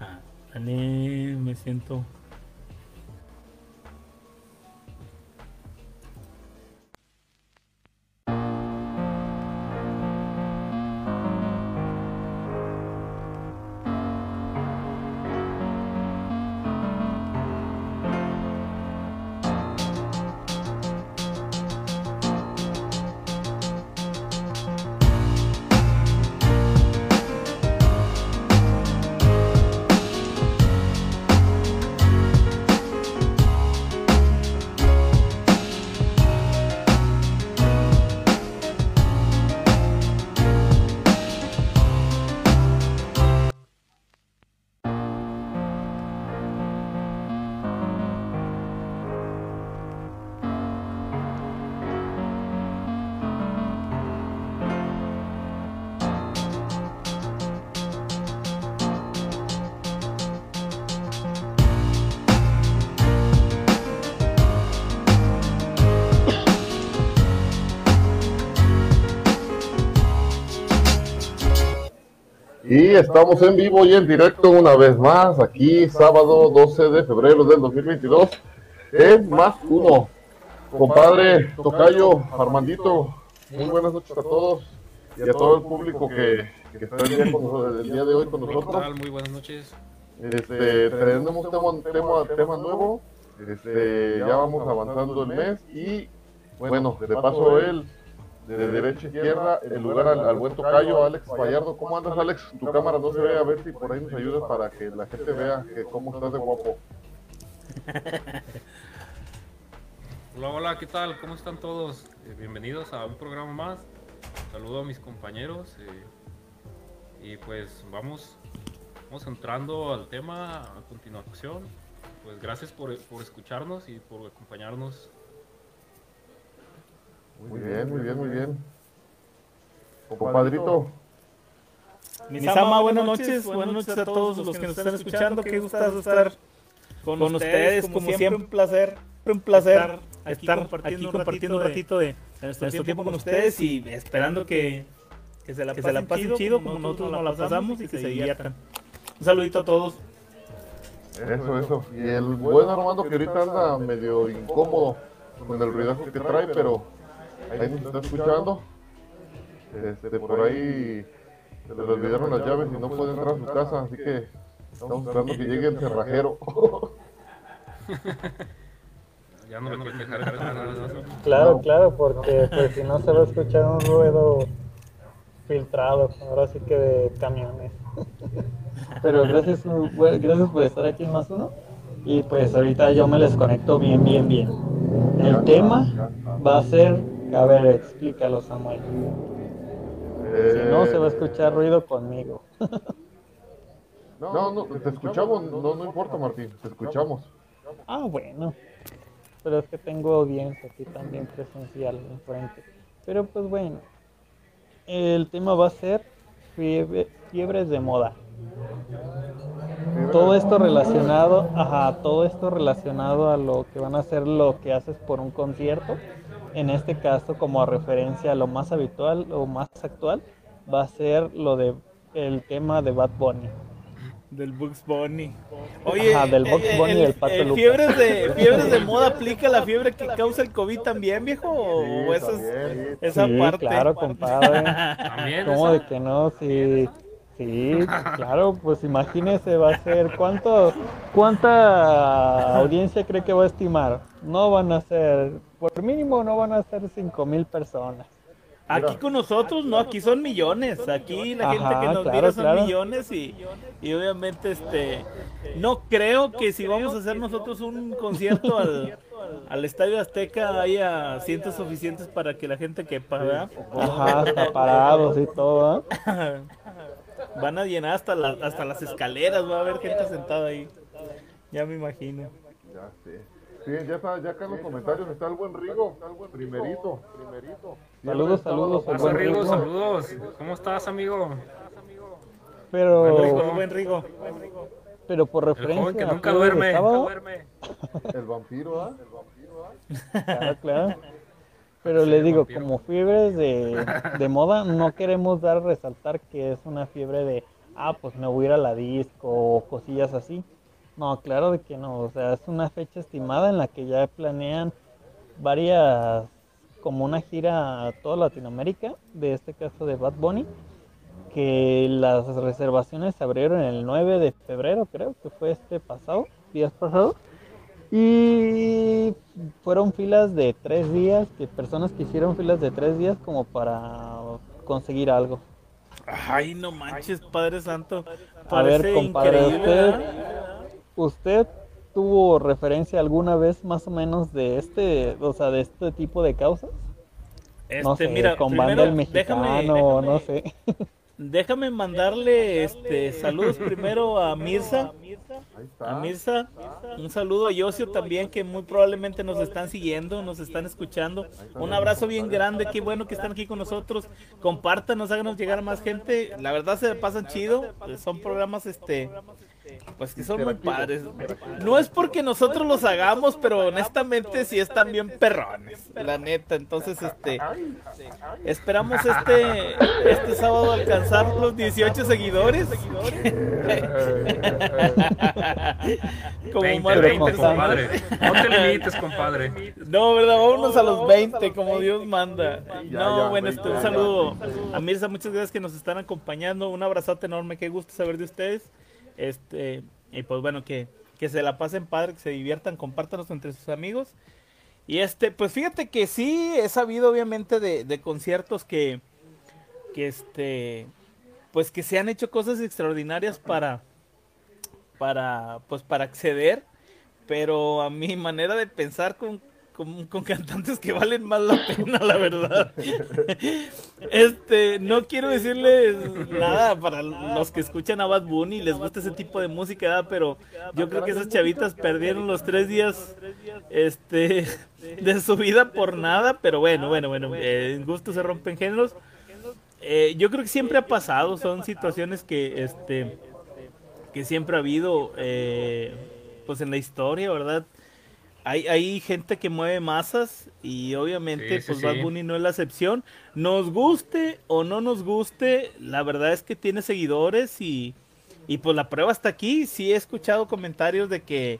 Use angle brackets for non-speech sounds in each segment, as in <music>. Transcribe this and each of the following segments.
Ah, me siento. Y estamos en vivo y en directo una vez más, aquí sábado 12 de febrero del 2022, en Más Uno. Compadre, Tocayo, Armandito, muy buenas noches a todos y a todo el público que, que está el día, con el día de hoy con ¿Qué nosotros. Muy buenas noches. Este, tenemos tema, tema, tema nuevo, este, ya vamos avanzando el mes y bueno, de paso él, de derecha a izquierda, el lugar al, al buen tocayo, Alex Gallardo. ¿Cómo andas, Alex? Tu cámara no se ve, a ver si por ahí nos ayudas para que la gente vea que cómo estás de guapo. Hola, hola, ¿qué tal? ¿Cómo están todos? Eh, bienvenidos a un programa más. Saludo a mis compañeros. eh, y pues vamos, vamos entrando al tema a continuación. Pues gracias por, por escucharnos y por acompañarnos. Muy bien, muy bien, muy bien. Compadrito, Misama, buenas noches, buenas noches a todos los que nos están escuchando. Qué gustazo estar con, ustedes, como siempre, un placer, un placer estar, aquí compartiendo, un ratito de, de nuestro, tiempo, con ustedes y esperando que, que se la pasen, chido, como nosotros nos la pasamos y que se diviertan. Un saludito a todos. eso, eso. Y el buen Armando que ahorita anda medio incómodo con el ruidajo que trae, pero ahí nos está escuchando. Este, por ahí se le olvidaron las llaves y no puede entrar a su casa, así que estamos esperando que llegue el cerrajero. Ya no me quejar. Claro, claro, porque pues si no se va a escuchar un ruedo filtrado, ahora sí que de camiones. Pero gracias, bueno, gracias por estar aquí en más uno. Y pues ahorita yo me les conecto bien, bien, bien. El tema va a ser, a ver, explícalo Samuel. Si no se va a escuchar ruido conmigo. <laughs> No, no, te escuchamos, no, no importa Martín, te escuchamos. Ah, bueno. Pero es que tengo audiencia aquí también presencial enfrente. Pero pues bueno. El tema va a ser fiebre- fiebres de moda. Todo esto relacionado, ajá, todo esto relacionado a lo que van a ser lo que haces por un concierto. En este caso, como a referencia a lo más habitual o más actual, va a ser lo de el tema de Bad Bunny. Del Bugs Bunny. Ajá, del Bugs Bunny y el Pato el fiebres de, <laughs> fiebres de moda aplica la fiebre que causa el COVID también, viejo. Sí, O esa, es- también. esa Sí, parte. claro, compadre. <laughs> También. ¿Cómo esa- de que no? Sí, sí, <laughs> claro, pues imagínese, va a ser, ¿cuánto, ¿cuánta audiencia cree que va a estimar? No van a ser, por mínimo no van a ser cinco mil personas. Aquí con nosotros, no, aquí son millones. Aquí la gente Ajá, que nos claro, mira son claro. millones y, y obviamente este no creo que si vamos a hacer nosotros un concierto al, <laughs> al Estadio Azteca haya cientos suficientes para que la gente quepa, ¿verdad? Ajá, hasta parados y todo, ¿eh? <laughs> Van a llenar hasta, la- hasta las escaleras, va a haber gente sentada ahí. Ya me imagino. Ya sé. Sí, ya está, ya acá en los comentarios está el buen Rigo, está el buen primerito, primerito. Saludos, saludos, buen Pasa, Rigo, saludos. ¿Cómo estás, amigo? Pero, Rigo, buen Rigo. pero por El joven referencia que a nunca duerme. sábado, Nunca duerme. El vampiro, ¿ah? El <laughs> vampiro, ¿ah? Claro, claro. Pero le digo, como fiebres de, <laughs> de moda, no queremos dar a resaltar que es una fiebre de ah, pues me voy a ir a la disco o cosillas así. No, claro de que no, o sea, es una fecha estimada en la que ya planean varias, como una gira a toda Latinoamérica, de este caso de Bad Bunny, que las reservaciones se abrieron el 9 de febrero, creo que fue este pasado, días pasados. Y fueron filas de tres días, que personas que hicieron filas de tres días como para conseguir algo. Ay, no manches, Padre Santo. A ver, compadre, usted, usted tuvo referencia alguna vez más o menos de este, o sea, de este tipo de causas? Este, no sé, mira, con primero, banda el mexicano, déjame- no sé. <laughs> Déjame mandarle este <laughs> saludos primero a Mirza, Ahí a está. Mirza, un saludo a Yosio también que muy probablemente nos están siguiendo, nos están escuchando. Un abrazo bien grande, qué bueno que están aquí con nosotros. Compártanos, háganos llegar a más gente. La verdad se pasan chido, son programas este pues que son muy padres. No es porque nosotros los hagamos, pero honestamente sí están bien perrones, la neta. Entonces, este esperamos este este sábado alcanzar los 18 seguidores. <laughs> Como 20, Marco 20, González. compadre. No te limites, compadre. No, ¿verdad? Vámonos a los 20, como Dios manda. No, bueno, 20, este, un saludo a Mirza, muchas gracias que nos están acompañando. Un abrazote enorme, qué gusto saber de ustedes. Este, y pues bueno, que, que se la pasen padre, que se diviertan, compártanos entre sus amigos. Y este, pues fíjate que sí, he sabido obviamente de, de conciertos que, que este, pues que se han hecho cosas extraordinarias para, para, pues para acceder, pero a mi <laughs> manera de pensar con, con, cantantes que valen más la pena, la verdad. Este, no quiero decirles nada para los que escuchan a Bad Bunny y les gusta ese tipo de música, pero yo creo que esas chavitas perdieron los tres días, este, de su vida por nada, pero bueno, bueno, bueno, eh, en gusto se rompen géneros. Eh, yo creo que siempre ha pasado, son situaciones que, este, que siempre ha habido, eh, pues en la historia, ¿verdad? Hay, hay gente que mueve masas y obviamente Sí, sí, pues sí. Bad Bunny no es la excepción. Nos guste o no nos guste, la verdad es que tiene seguidores y, y pues la prueba está aquí. Sí he escuchado comentarios de que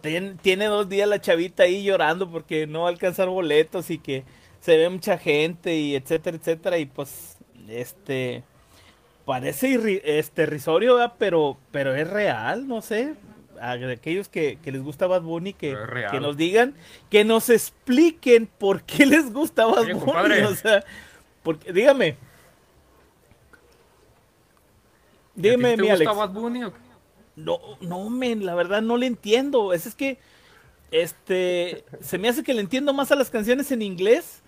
ten- tiene dos días la chavita ahí llorando porque no va a alcanzar boletos y que se ve mucha gente y etcétera, etcétera. Y pues, este, parece irri- este, risorio, ¿verdad? pero, pero es real, no sé. A aquellos que, que les gusta Bad Bunny, que, que nos digan, que nos expliquen por qué les gusta Bad Oye, Bunny. compadre. O sea, porque, dígame. ¿Y a ti Dígame, ¿Te mi gusta Alex. Bad Bunny o qué? No, no, men, la verdad no le entiendo. Es, es que, este, se me hace que le entiendo más a las canciones en inglés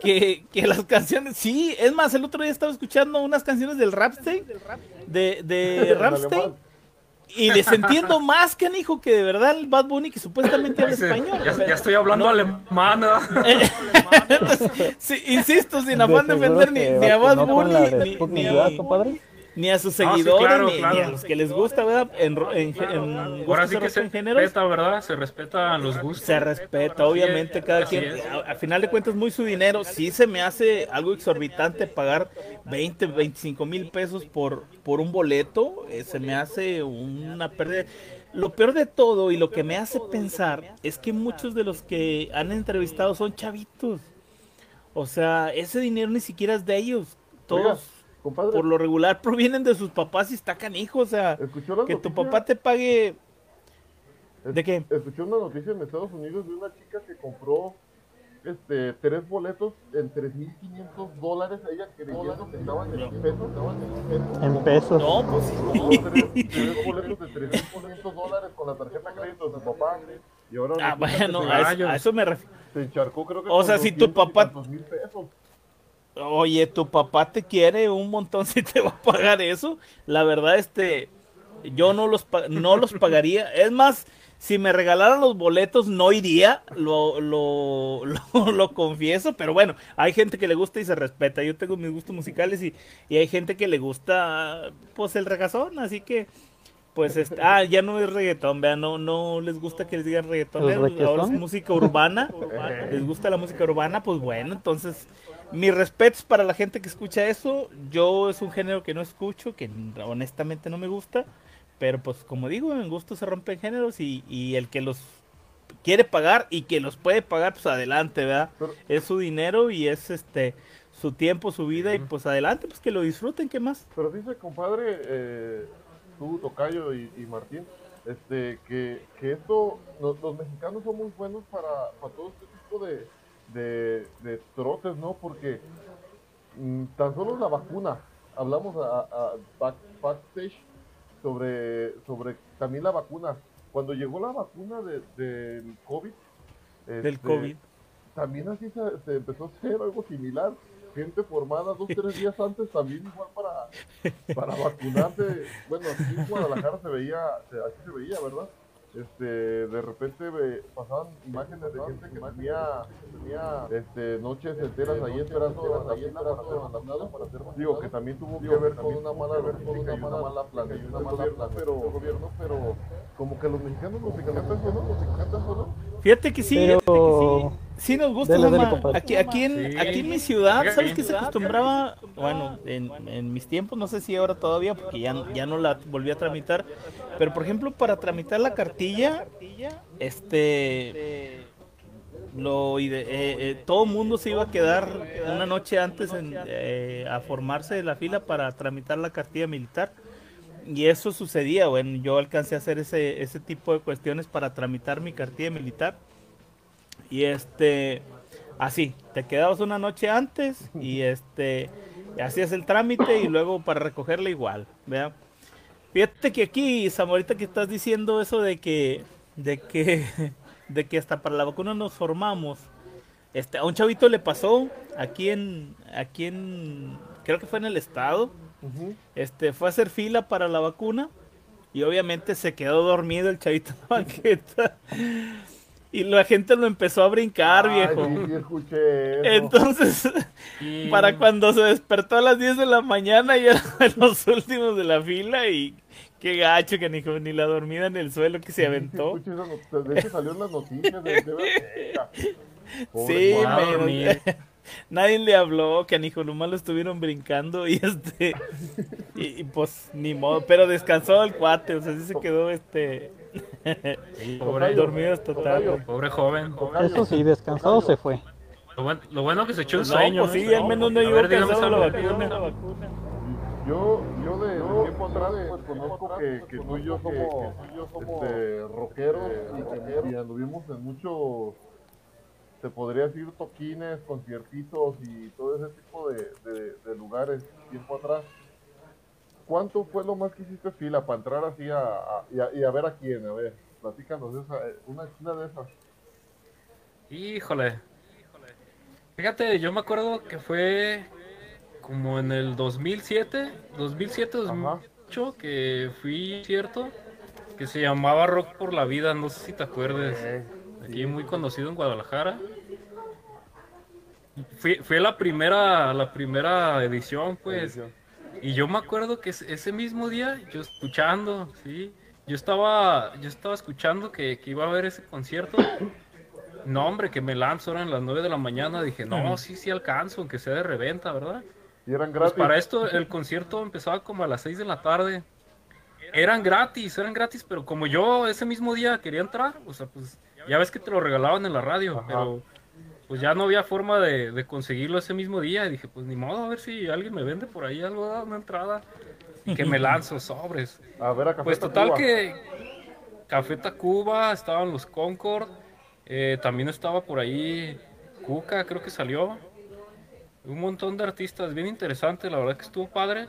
que, que las canciones. Sí, es más, el otro día estaba escuchando unas canciones del Rapstein, de, de. <laughs> y les entiendo más, canijo, que de verdad el Bad Bunny que supuestamente habla español. Ya, estoy hablando no- alemán. ¿verdad? <laughs> Sí, insisto, sin afán de ofender ni, ni a Bad Bunny, ni, ni- ¿verdad, compadre? Ni a sus Ah, sí, seguidores, claro, ni, a los que les gusta, ¿verdad? En, en, en Ahora sí que se géneros. respeta, ¿verdad? Se respetan los gustos. Se respeta, obviamente, cada así quien. A, a final de cuentas, muy su dinero. Sí se me hace algo exorbitante pagar 20, 25 mil pesos por, por un boleto. eh, se me hace una pérdida. Lo peor de todo y lo que me hace pensar es que muchos de los que han entrevistado son chavitos. O sea, ese dinero ni siquiera es de ellos. Todos, compadre, por lo regular, <laughs> provienen de sus papás y está canijo. O sea, ¿escuchó la que tu papá te pague. Es- ¿De qué? Escuché una noticia en Estados Unidos de una chica que compró este, tres boletos en 3.500 dólares. Ella creyendo que estaban en pesos. Estaban en pesos. En pesos. No, pues sí. Compró tres, tres boletos de 3.500 dólares con la tarjeta de crédito de su papá. Y ahora Ah, bueno, a eso, a eso me refiero. se encharcó, creo que O sea, si tu 200 y papá- pesos. Oye, tu papá te quiere un montón si te va a pagar eso. La verdad, este, yo no los, no los pagaría. Es más, si me regalaran los boletos, no iría, lo, lo, <laughs> lo, lo confieso. Pero bueno, hay gente que le gusta y se respeta. Yo tengo mis gustos musicales y, y hay gente que le gusta, pues, el regazón. Así que, pues, este, ah, ya no es reggaetón, vean, no, no les gusta que les digan reggaetón. ¿El Ahora es música urbana. les gusta la música urbana, pues bueno, entonces mis respetos para la gente que escucha eso. Yo es un género que no escucho, que honestamente no me gusta. Pero pues como digo, en gusto se rompen géneros y, y el que los quiere pagar y que los puede pagar, pues adelante, ¿verdad? es su dinero y es este su tiempo, su vida y pues adelante, pues que lo disfruten, ¿qué más? Pero dice, compadre, eh, tú, Tocayo y, Martín, este, que, que esto, los, mexicanos son muy buenos para, para todo este tipo de, de, trotes, ¿no? Porque mm, tan solo la vacuna, hablamos a, a backstage sobre, sobre también la vacuna. Cuando llegó la vacuna de, del COVID, del este, COVID, también así se, empezó a hacer algo similar. Gente formada dos, tres <laughs> días antes también igual para, para vacunarse. Bueno, aquí en Guadalajara se veía, así se veía, ¿verdad? Este, de repente pasaban imágenes de gente que tenía, tenía este, noches enteras ahí esperando, ahí esperando para hacer Digo, que también tuvo que ver con una mala vergüenza y una mala planeación una mala pero, gobierno, pero como que los mexicanos nos encanta eso, ¿no? Nos encanta eso, ¿no? Fíjate que sí, sí nos gusta, aquí, aquí, en, aquí en mi ciudad, ¿sabes qué se acostumbraba? Bueno, en, en, mis tiempos, no sé si ahora todavía, porque ya, ya no la volví a tramitar, pero por ejemplo, para tramitar la cartilla, este lo eh, eh, todo el mundo se iba a quedar una noche antes eh, a formarse de la fila para tramitar la cartilla militar. Y eso sucedía, bueno, yo alcancé a hacer ese, ese tipo de cuestiones para tramitar mi cartilla militar. Y este, así, te quedabas una noche antes y este, hacías el trámite y luego para recogerla igual, ¿vea? Fíjate que aquí, Samorita, que estás diciendo eso de que, de que, <laughs> de que hasta para la vacuna nos formamos. Este, a un chavito le pasó aquí en, aquí en, creo que fue en el estado este, fue a hacer fila para la vacuna y obviamente se quedó dormido el chavito en la banqueta. <laughs> Y la gente lo empezó a brincar, viejo. Entonces, <laughs> <laughs> para cuando se despertó a las 10 de la mañana, ya <laughs> eran los últimos de la fila y qué gacho que ni, ni la dormida en el suelo que se aventó. De hecho salió en las noticias. De, sí, me, nadie le habló, que a Nijoluma lo estuvieron brincando y este y, pues ni modo, pero descansó el cuate, o sea, sí se quedó este pobre dormido hasta tarde. Pobre joven. Eso sí, descansado se fue. Lo bueno, que se echó un sueño. Pues sí, al menos no llegó cansado la vacuna. Yo, yo de, tiempo atrás pues, conozco que, que tú y yo somos, este, rockeros y, y anduvimos en muchos se podría decir toquines, conciertitos y todo ese tipo de, de, lugares tiempo atrás. ¿Cuánto fue lo más que hiciste fila para entrar así a, y, a, ver a quién? A ver, platícanos esa, eh, una, una de esas. Híjole. Fíjate, yo me acuerdo que fue como en el 2007, 2007, 2008, que fui, ¿cierto? Que se llamaba Rock por la Vida, no sé si te acuerdes aquí muy conocido en Guadalajara. Fue, la primera, la primera edición, pues. Y yo me acuerdo que ese mismo día, yo escuchando, sí, yo estaba, yo estaba escuchando que, iba a haber ese concierto. No, hombre, que me lanzo, eran las 9 de la mañana. Dije, no, sí, sí alcanzo, aunque sea de reventa, ¿verdad? Y eran pues gratis. para esto, el concierto empezaba como a las 6 de la tarde. Eran gratis, eran gratis, pero como yo ese mismo día quería entrar, o sea, pues ya ves que te lo regalaban en la radio, pero pues ya no había forma de, conseguirlo ese mismo día. Y dije, pues ni modo, a ver si alguien me vende por ahí algo, una entrada. Y que me lanzo <laughs> sobres. A ver, a Café Pues total que Café Tacuba, estaban los Concord, eh, también estaba por ahí Cuca, creo que salió. Un montón de artistas, bien interesante, la verdad que estuvo padre.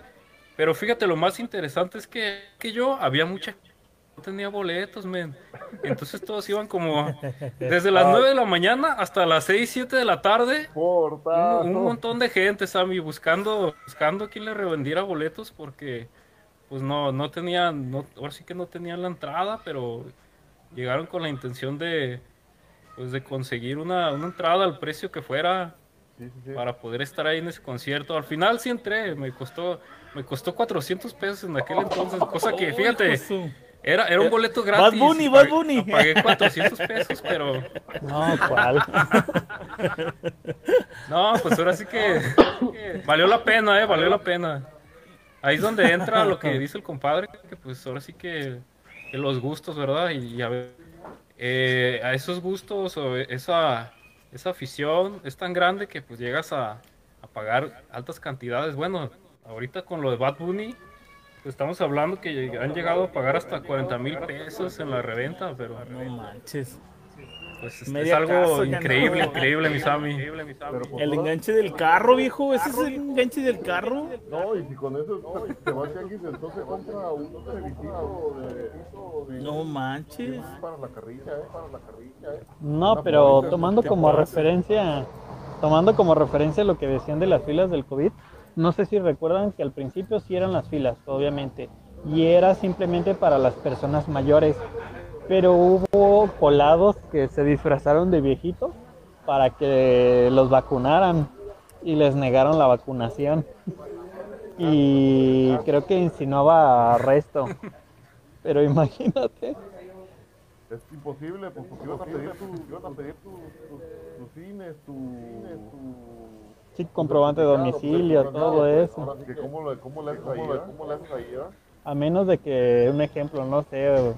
Pero fíjate, lo más interesante es que, que yo había mucha no tenía boletos, men. Entonces todos iban como <laughs> desde las 9 de la mañana hasta las 6, 7 de la tarde. Un, un, montón de gente, Sammy, buscando, buscando a quien le revendiera boletos porque pues no, no tenían, no, ahora sí que no tenían la entrada, pero llegaron con la intención de, pues de conseguir una, una entrada al precio que fuera para poder estar ahí en ese concierto. Al final sí entré, me costó, me costó 400 pesos en aquel entonces, cosa que, fíjate, Era, era un boleto gratis. Bad Bunny, Bad pagué- Bunny. Pagué 400 pesos, pero... <laughs> No, ¿cuál? <laughs> No, pues ahora sí que valió la pena, eh, valió la pena. Ahí es donde entra lo que dice el compadre, que pues ahora sí que, que los gustos, ¿verdad? Y, y a ver, eh, a esos gustos o esa, esa afición es tan grande que pues llegas a, a pagar altas cantidades. Bueno, ahorita con lo de Bad Bunny, estamos hablando que han llegado a pagar hasta 40 mil pesos en la reventa, pero No manches. pues es, es algo increíble, no. increíble, mi Sammy. El enganche del carro, viejo. Ese es el enganche del carro. No, y si con eso te, vas de aquí, entonces compra un de- No manches. para la carrilla, eh, para la carrilla, eh. No, pero tomando como referencia, tomando como referencia lo que decían de las filas del COVID, no sé si recuerdan que al principio sí eran las filas, obviamente, y era simplemente para las personas mayores, pero hubo colados que se disfrazaron de viejitos para que los vacunaran y les negaron la vacunación. <laughs> Y creo que insinuaba arresto. <laughs> Pero imagínate. Es imposible, pues porque iban a pedir tu, iban a pedir tu, tus, tus cines, tu, tu Sí, comprobante de domicilio, todo eso. Ahora, que ¿Cómo le, cómo le ahí, eh? ¿Cómo le ahí, eh? A menos de que, un ejemplo, no sé, eh,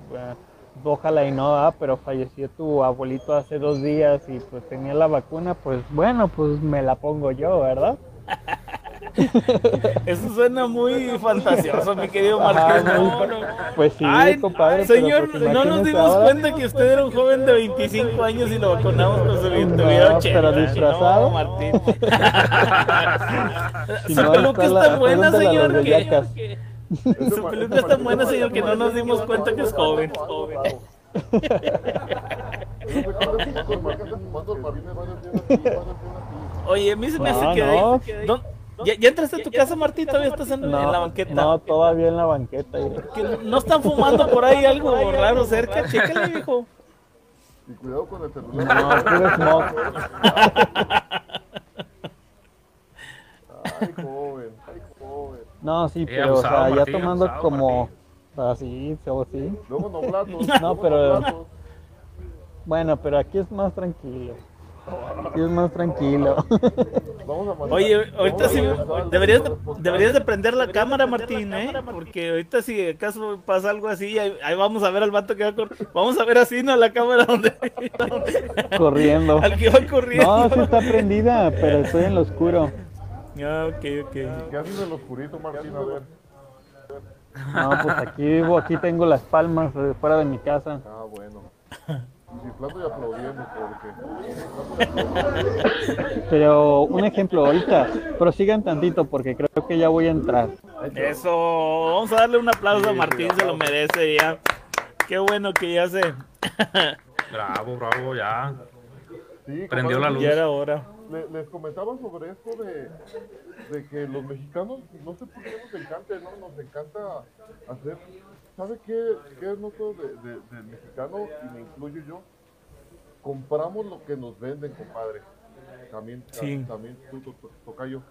ojalá y no, ah, pero falleció tu abuelito hace dos días y pues tenía la vacuna, pues bueno, pues me la pongo yo, ¿verdad? <laughs> Eso suena muy fantasioso, mi querido No, fa- no. Pues sí, Ay, compadre. pero señor, pues no nos dimos ahora. cuenta que usted era un joven de 25 años y lo vacunamos con su No, video 80. pero disfrazado. No, Martín. <laughs> Si Su no, peluca está la- está buena, señor. que- <laughs> Su peluca está buena, señor, que no nos dimos cuenta que es joven. joven. <laughs> Oye, a mí se me hace No, que... no. ¿Dó- ¿Ya, ya entraste a tu casa, Martín? ¿Todavía estás en, en la No, banqueta? no, todavía en la banqueta. no están fumando por ahí algo raro cerca. Chécale, viejo. Y cuidado con el No, celular. puro smog. <laughs> Ay, joven, ay, joven. No, sí, Eh, pero o sea, ya tomando abusado, como... Así, o sí. Luego <laughs> no platos. No, pero- platos. Bueno, pero aquí es más tranquilo. <laughs> Aquí es más tranquilo. Vamos a mandar- Oye, ahorita sí deberías de, deberías de prender la cámara, Martín, ¿eh? Porque ahorita si acaso pasa algo así, ahí, ahí vamos a ver al vato que va a correr. Vamos a ver así, ¿no? La cámara donde... <laughs> Corriendo. al que va corriendo. No, sí está prendida, pero estoy en lo oscuro. Ah, ok, ok. ¿Qué haces en el oscurito, Martín? A ver. No, pues aquí vivo, aquí tengo las palmas eh, fuera de mi casa. Ah, bueno. <laughs> Y chiflando y aplaudiendo porque... Pero un ejemplo ahorita, prosigan tantito porque creo que ya voy a entrar. Eso, vamos a darle un aplauso a Martín, se lo merece ya. Qué bueno que ya se... Bravo, bravo, ya. Sí, Prendió la luz. Ya era hora. Le- les comentaba sobre esto de, de que los mexicanos, no sé por qué nos encanta, ¿no? Nos encanta hacer... ¿Sabe qué, qué es noto de, de- del mexicano? Y me incluyo yo. Compramos lo que nos venden, compadre. También, Sí. también tú, to- to- tocayo.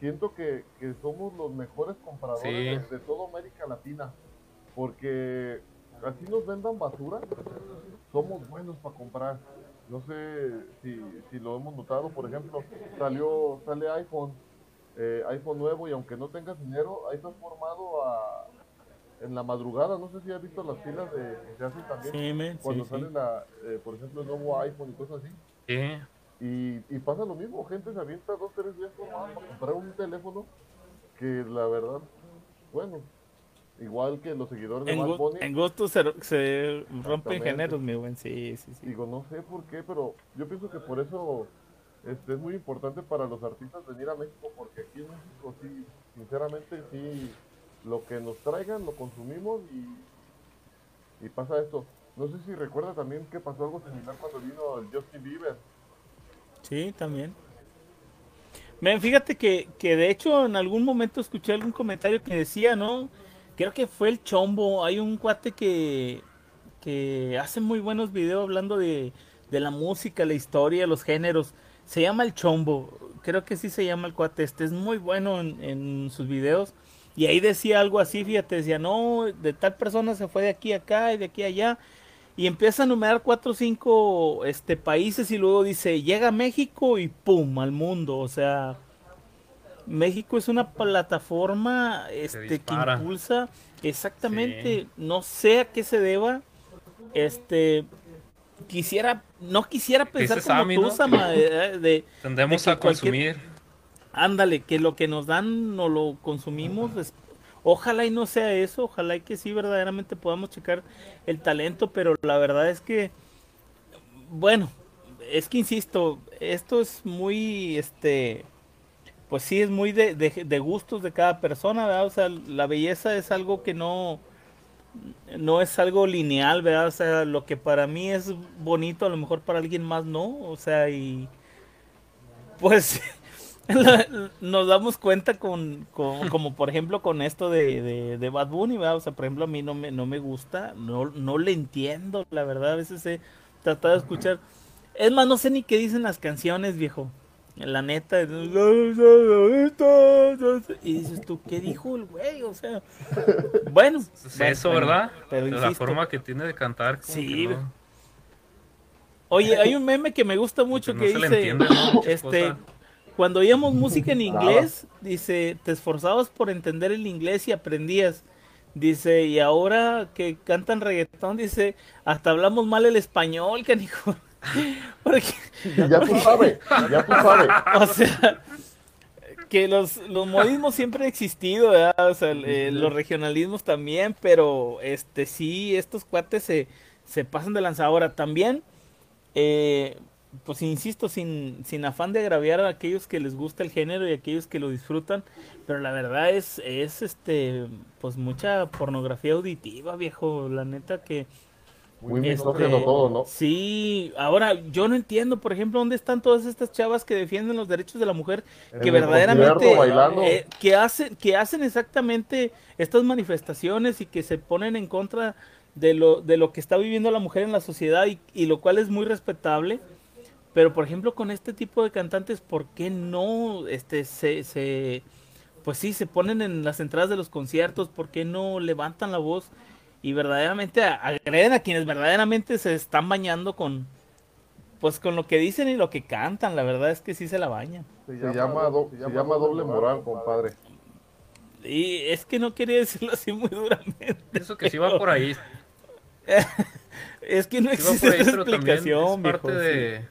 Siento que, que somos los mejores compradores Sí. de toda América Latina. Porque así nos vendan basura, somos buenos para comprar. No sé si, si lo hemos notado, por ejemplo, salió sale iPhone, eh, iPhone nuevo y aunque no tengas dinero, ahí estás formado a, en la madrugada. No sé si has visto las filas de, que se hacen también Sí, men, cuando sí, sale sí. la, eh, por ejemplo, el nuevo iPhone y cosas así. Sí. Y, y pasa lo mismo, gente se avienta dos, tres días para comprar un teléfono que la verdad, bueno, igual que los seguidores de En, Bad gu- Bunny, en gusto se, se rompen géneros, mi buen. Sí, sí, sí. digo, no sé por qué, pero yo pienso que por eso este, es muy importante para los artistas venir a México, porque aquí en México sí, sinceramente sí, lo que nos traigan lo consumimos y, y pasa esto. No sé si recuerda también que pasó algo similar cuando vino el Justin Bieber. Sí, también. Fíjate que, que de hecho en algún momento escuché algún comentario que decía, ¿no? Creo que fue el Chombo. Hay un cuate que, que hace muy buenos videos hablando de, de la música, la historia, los géneros. Se llama el Chombo. Creo que sí se llama el cuate este. Es muy bueno en, en sus videos. Y ahí decía algo así, fíjate, decía, no, de tal persona se fue de aquí a acá y de aquí a allá. Y empieza a enumerar cuatro o cinco este, países y luego dice, llega a México y ¡pum! al mundo. O sea, México es una plataforma este, que impulsa exactamente, no sé a qué se deba. Este, quisiera, no quisiera pensar como tú, Sama, de, Tendemos a consumir. Ándale, que lo que nos dan no lo consumimos. ojalá y no sea eso, ojalá y que sí verdaderamente podamos checar el talento, pero la verdad es que, bueno, es que insisto, esto es muy, este, pues sí, es muy de, gustos de cada persona, ¿verdad? O sea, la belleza es algo que no, no es algo lineal, ¿verdad? O sea, lo que para mí es bonito, a lo mejor para alguien más no, o sea, y pues <laughs> nos damos cuenta con, como por ejemplo con esto de, de, Bad Bunny, ¿verdad? O sea, por ejemplo, a mí no me, no me gusta, no, no le entiendo, la verdad, a veces he tratado de escuchar. Es más, no sé ni qué dicen las canciones, viejo. La neta. Y dices tú, ¿qué dijo el güey? O sea, bueno. Es eso, ¿verdad? Pero la forma que tiene de cantar. sí. Oye, hay un meme que me gusta mucho que, dice, este, cuando oíamos música en inglés, dice, te esforzabas por entender el inglés y aprendías. Dice, y ahora que cantan reggaetón, dice, hasta hablamos mal el español, canijo. <laughs> Porque, ya tú sabes, ya tú sabes. <laughs> O sea, que los, los modismos siempre han existido, O sea, eh, los regionalismos también, pero este sí, estos cuates se, se pasan de lanzadora. También, eh, pues insisto, sin, sin afán de agraviar a aquellos que les gusta el género y a aquellos que lo disfrutan, pero la verdad es, es este, pues mucha pornografía auditiva, viejo, la neta que muy este, todo, ¿no? Sí, ahora yo no entiendo, por ejemplo, dónde están todas estas chavas que defienden los derechos de la mujer, que verdaderamente eh, que hacen que hacen exactamente estas manifestaciones y que se ponen en contra de lo de lo que está viviendo la mujer en la sociedad y, y lo cual es muy respetable. Pero por ejemplo, con este tipo de cantantes, ¿por qué no este se, se pues sí se ponen en las entradas de los conciertos? ¿Por qué no levantan la voz? Y verdaderamente agreden a quienes verdaderamente se están bañando con pues con lo que dicen y lo que cantan, la verdad es que sí se la bañan. Se, llama, doble moral, compadre. Y es que no quería decirlo así muy duramente. Eso que sí va por ahí. <laughs> es que no existe explicación, es parte de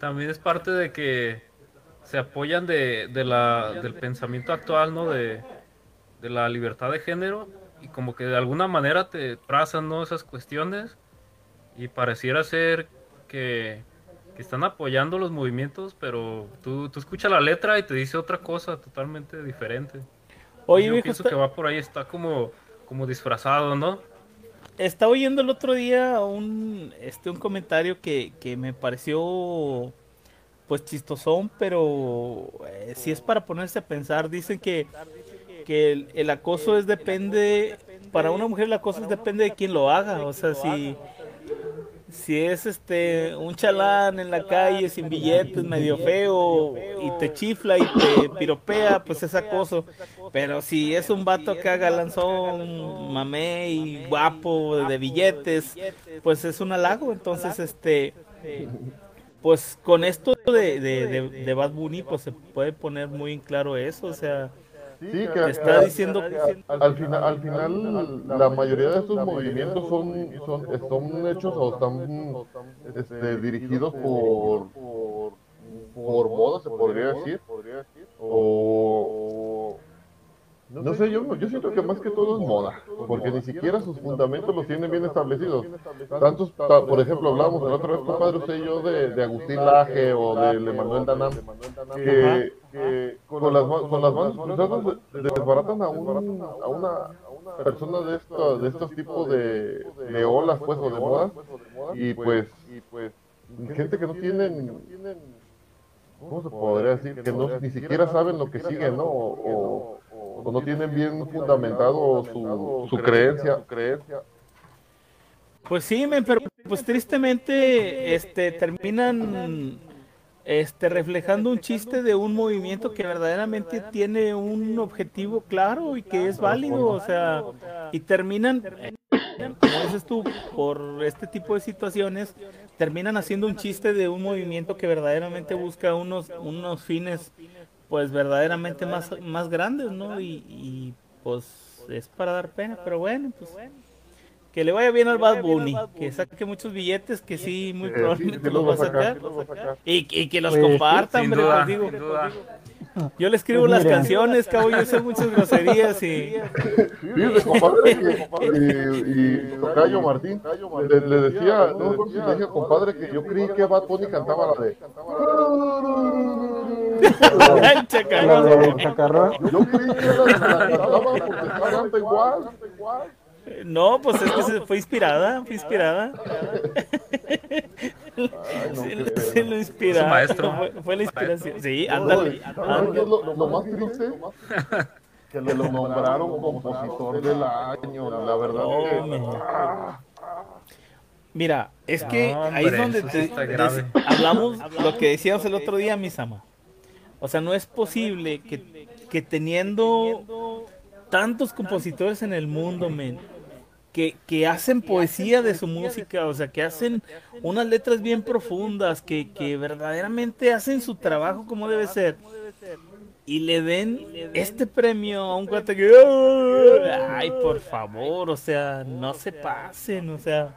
También es parte de que se apoyan de, de la, del pensamiento actual, ¿no? De, de la libertad de género y como que de alguna manera te trazan ¿no? esas cuestiones y pareciera ser que, están apoyando los movimientos, pero tú, tú escuchas la letra y te dice otra cosa totalmente diferente. Oye, Yo pienso que va por ahí, está como, como disfrazado, ¿no? Estaba oyendo el otro día un, este, un comentario que, que me pareció pues chistosón, pero eh, si es para ponerse a pensar, dicen que que el, acoso es depende, para una mujer el acoso es depende de quién lo haga, o sea, si, si es este un chalán en la calle sin billetes, medio feo, y te chifla y te piropea, pues es acoso, pero si es un vato que haga lanzón, mamé y guapo de billetes, pues es un halago, entonces este pues con esto de, de, de Bad Bunny pues se puede poner muy en claro eso, o sea, Sí, que está diciendo al, final, al final la mayoría de estos movimientos son, son, son hechos o están este, dirigidos por, por, moda, se podría decir, o no sé, yo, yo siento que más que todo es moda, porque ni siquiera sus fundamentos los tienen bien establecidos. Tantos, por ejemplo, hablábamos la otra vez, compadre, usted y yo, de, de Agustín Laje o de Emanuel Danam, que, con, las, con las manos cruzadas desbaratan a, un, a una persona de, estos de estos tipos de, de olas, pues, o de moda, y pues, gente que no tienen... ¿Cómo se podría decir? Que no, ni siquiera saben lo que sigue, ¿no? O no tienen bien fundamentado su, su creencia. Pues sí, pero pues tristemente este terminan este reflejando un chiste de un movimiento que verdaderamente tiene un objetivo claro y que es válido, o sea, y terminan como dices tú, por este tipo de situaciones, terminan haciendo un chiste de un movimiento que verdaderamente busca unos, unos fines, pues verdaderamente más, más grandes, ¿no? Y, y pues es para dar pena, pero bueno, pues que le vaya bien al Bad Bunny, que saque muchos billetes, que sí, muy probablemente los va a sacar, y, y que los compartan, hombre, pues digo. Yo le escribo las canciones, cabo, yo sé muchas groserías y... Fíjate, compadre, que, y, y Tocayo Martín le, le decía, no le decía, compadre, que yo creí que Bad Bunny cantaba la de... Chacarrón. Yo creí que la, la cantaba porque canta igual. No, pues es que se fue inspirada, fue inspirada. Ay, no Se, se lo un maestro. Fue, fue la inspiración. Sí, No, ándale. ¿sabes qué es lo, lo más triste? Que le lo nombraron compositor del año. La verdad que... Hombre. Mira, es que No, ahí es donde te- grave. hablamos lo que decíamos el otro día, Misama. O sea, no es posible que, que teniendo tantos compositores en el mundo, que, que hacen poesía de su música, o sea, que hacen unas letras bien profundas, que, que verdaderamente hacen su trabajo como debe ser, y le den este premio a un cuate que... Ay, por favor, o sea, no se pasen, o sea...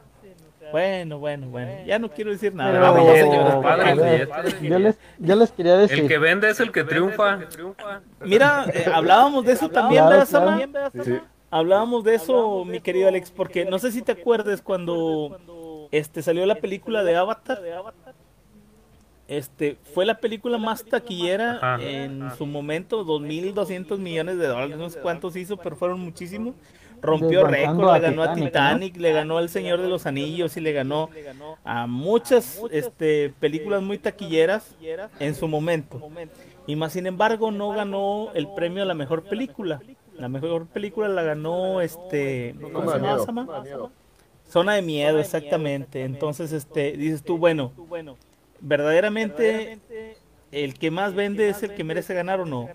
Bueno, bueno, bueno, ya no quiero decir nada. Pero, Vamos, billete, señores, los padres, a ver, billete. yo les, yo les quería El que vende es el que triunfa. Mira, eh, hablábamos de eso también, Claro, ¿verdad, Sama? claro. Sí. Hablábamos de eso, mi querido Alex, porque no sé si te acuerdas cuando este salió la película de Avatar. Este fue la película más taquillera Ajá. en su momento, 2.200 millones de dólares, no sé cuántos hizo, pero fueron muchísimos. Rompió récord, le ganó a Titanic, Titanic, le ganó al Señor de los Anillos y le ganó a muchas este, películas muy taquilleras en su momento. Y más sin embargo no ganó el premio a la mejor película. La mejor película la ganó este ¿cómo se llama? Zona de miedo, exactamente. Entonces, este, dices tú, bueno, verdaderamente el que más vende es el que merece ganar o no.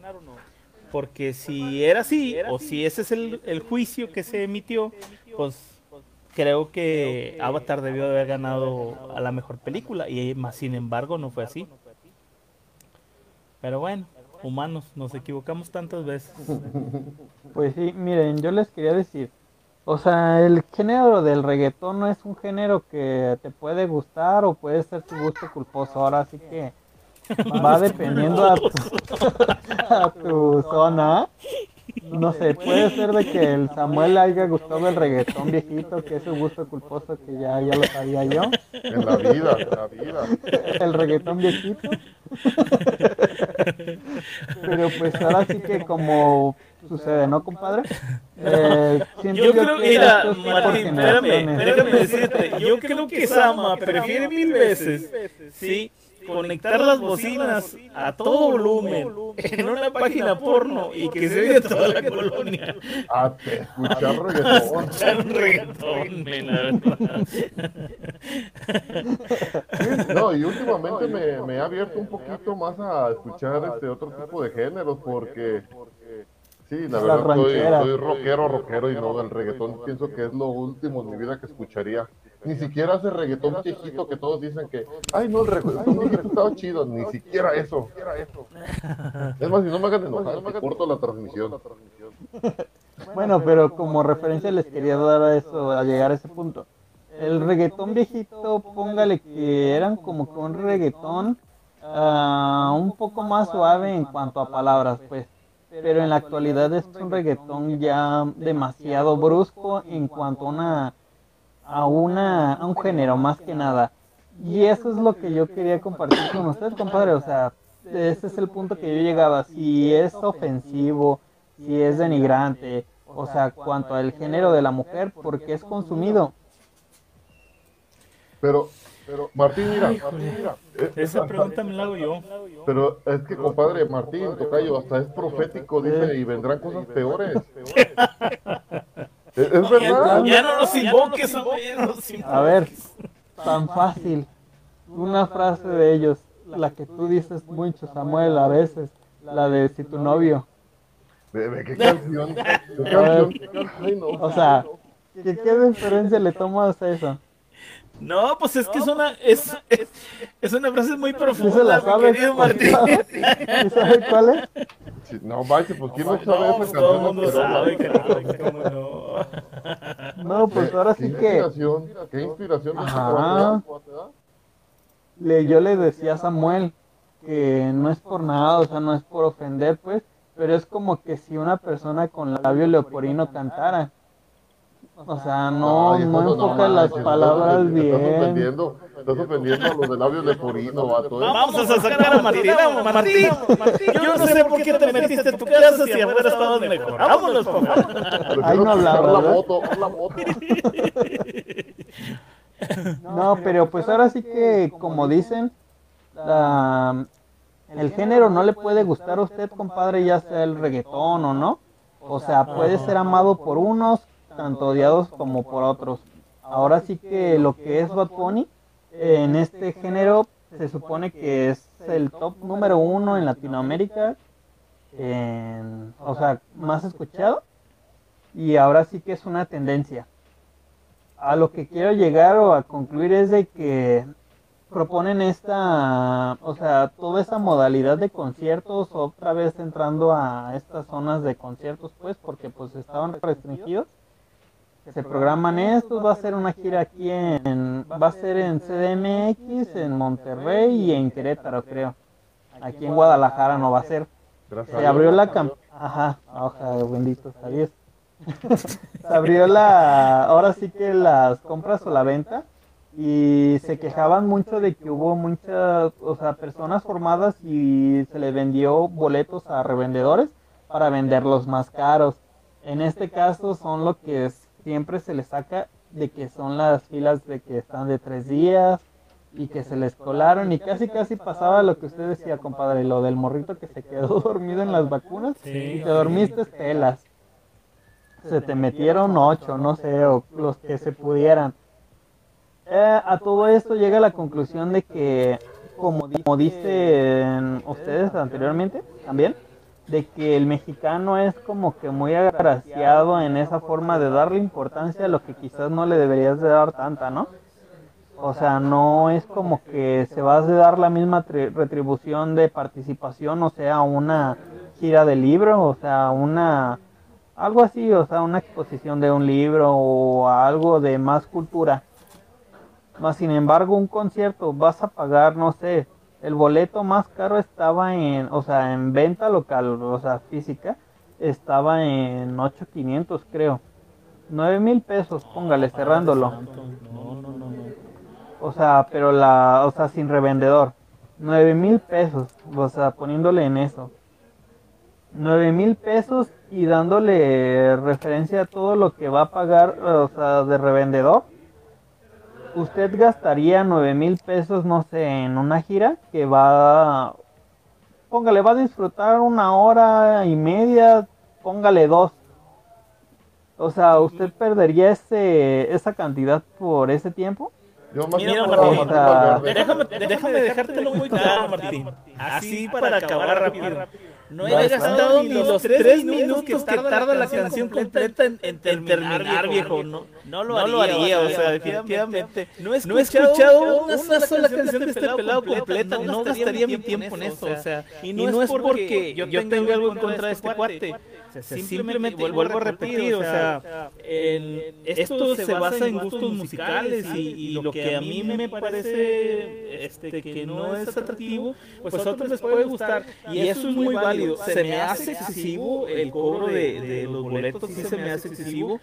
Porque si era así, o si ese es el, el juicio que se emitió, pues creo que Avatar debió de haber ganado a la mejor película. Y más sin embargo no fue así. Pero bueno, humanos, nos equivocamos tantas veces. <laughs> pues sí, miren, yo les quería decir, o sea, el género del reggaetón no es un género que te puede gustar o puede ser tu gusto culposo, ahora sí que va dependiendo a tu, a tu zona. No sé, puede ser de que el Samuel le haya gustado el reggaetón viejito, que es su gusto culposo, que ya, ya lo sabía yo. En la vida, en la vida. el reggaetón viejito. Pero pues ahora sí que como sucede, ¿no, compadre? Eh, Yo creo, que mira, Martín, espérame, decirte, yo creo que Sama prefiere mil veces, sí, conectar las bocinas a todo volumen en una página porno y que se oiga toda la colonia. A escuchar reggaetón. <laughs> Escuchar un reggaetón, <laughs> la verdad. No, y últimamente <laughs> me, me he abierto un poquito más a escuchar este otro tipo de géneros porque sí, la verdad soy, soy rockero, rockero y no del reggaetón. Pienso que es lo último en mi vida que escucharía. Ni siquiera ese reggaetón viejito que todos dicen que, ay no, el reggaetón estaba chido, ni siquiera eso. Es más, si no me hagan enojar, me corto la transmisión. <laughs> Bueno, pero como referencia les quería dar a eso, a llegar a ese punto. El reggaetón viejito, póngale que eran como que un reggaetón ah, un poco más suave en cuanto a palabras, pues. Pero en la actualidad es un reggaetón ya demasiado brusco en cuanto a una a una a un género más que nada. Y eso es lo que yo quería compartir con ustedes, compadre. O sea, ese es el punto que yo llegaba. Si es ofensivo, si es denigrante, o sea, cuanto al género de la mujer, porque es consumido. Pero, pero Martín, mira, Martín, mira. eh, Esa pregunta me la hago yo. Pero es que, compadre, Martín, Tocayo, hasta es profético, dice, y vendrán cosas peores. <laughs> Es, es verdad. Ya no nos invoques, A ver, tan fácil. Una frase de ellos. la que tú dices mucho, Samuel, a veces, la de si tu novio. ¿De, de qué <laughs> canción? ¿De qué canción? Ay, no. O sea, ¿qué, qué diferencia le tomas a eso? No, pues es que es una es, <laughs> es, es una frase muy ¿Sí se profunda, la querido Martín. <laughs> ¿Sí sabes cuál es? Sí, No, vaya, pues quién no sabe No, esa pues canción. todo el mundo Pero- sabe, cómo no. No, pues ahora ¿Qué sí que inspiración? ¿Qué inspiración Ajá. le, yo le decía a Samuel que no es por nada, o sea, no es por ofender, pues, pero es como que si una persona con labio leoporino cantara. O sea, no, Ay, no enfoca las palabras estás ofendiendo- Estás bien. ofendiendo, estás ofendiendo a los de labios de Purino, vato. ¿eh? Vamos a sacar a Martín, vamos, Martín. Yo no sé por qué te metiste en tu casa si afuera estabas mejor. Vámonos, por favor. Ahí no hablaba, la la moto. No, pero pues ahora sí que, como dicen, la- el género no le puede gustar a usted, compadre, ya sea el reggaetón o no. O sea, puede ser amado por unos, tanto odiados como por otros. Ahora sí que lo que es Bad Bunny, en este género se supone que es el top número uno en Latinoamérica, en- o sea, más escuchado. Y ahora sí que es una tendencia a lo que quiero llegar o a concluir es de que proponen esta, o sea, toda esa modalidad de conciertos otra vez entrando a estas zonas de conciertos, pues, porque pues estaban restringidos. Se programan estos, va a ser una gira aquí en, va a ser en CDMX, en Monterrey y en Querétaro, creo. Aquí en Guadalajara no va a ser. Se abrió la. Ajá, oja, bendito está Dios. <laughs> Se abrió la... Ahora sí que las compras o la venta. Y se quejaban mucho de que hubo muchas, o sea, personas formadas y se les vendió boletos a revendedores para venderlos más caros. En este caso son lo que es- siempre se les saca de que son las filas de que están de tres días y que se les colaron y casi casi pasaba lo que usted decía, compadre, lo del morrito que se quedó <laughs> dormido en las vacunas y te dormiste pelas. Se te metieron ocho, no sé, o los que se pudieran. Eh, a todo esto llega la conclusión de que, como, di- como dicen ustedes anteriormente, también, de que el mexicano es como que muy agraciado en esa forma de darle importancia a lo que quizás no le deberías de dar tanta, ¿no? O sea, no es como que se va a dar la misma tri- retribución de participación, o sea, una gira de libro, o sea, una algo así, o sea, una exposición de un libro o algo de más cultura. Más sin embargo, un concierto vas a pagar, no sé, el boleto más caro estaba en, o sea, en venta local, o sea, física, estaba en 8500, creo. 9 mil pesos, póngale, cerrándolo. No, no, no, no. O sea, pero la, o sea, sin revendedor. 9 mil pesos, o sea, poniéndole en eso. 9 mil pesos y dándole referencia a todo lo que va a pagar, o sea, de revendedor. Usted gastaría 9 mil pesos, no sé, en una gira que va, póngale, va a disfrutar una hora y media, póngale dos. O sea, ¿usted perdería ese, esa cantidad por ese tiempo? Yo más Mira, Martín, Martín Valverde. déjame, déjame dejártelo muy claro, Martín. Así para acabar rápido. No he gastado ni los tres minutos que tarda la canción completa en, en terminar, viejo. No, no lo haría, o sea, definitivamente. No he escuchado una sola canción de este pelado completa. No gastaría mi tiempo en eso, o sea. Y no es porque yo tenga algo en contra de este cuate. Simplemente, vuelvo a repetir, o sea, el- esto se basa en gustos musicales y, y lo que a mí me parece este, que no es atractivo, pues a otros les puede gustar y eso es muy válido. Se me hace excesivo el cobro de, de los boletos, sí se me hace excesivo.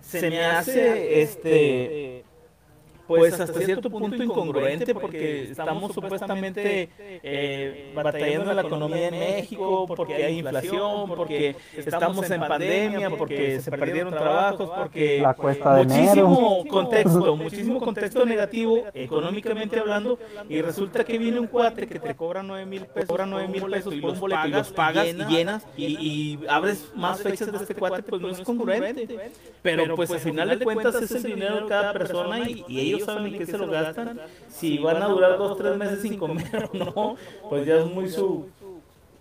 Se me hace, este, pues hasta cierto punto incongruente porque estamos supuestamente eh, batallando en la economía en México, porque hay inflación, porque estamos en pandemia, porque se perdieron trabajos, porque La cuesta de muchísimo enero. contexto, <laughs> muchísimo contexto negativo económicamente hablando y resulta que viene un cuate que te cobra nueve mil pesos, cobra nueve mil pesos y los pagas, y los pagas y llenas y, y abres más fechas de este cuate, pues no es congruente. Pero pues al final de cuentas es el dinero de cada persona y, y ellos ellos saben en qué se lo gastan. Si van a durar dos, tres meses sin comer o no, <laughs> pues ya es muy su,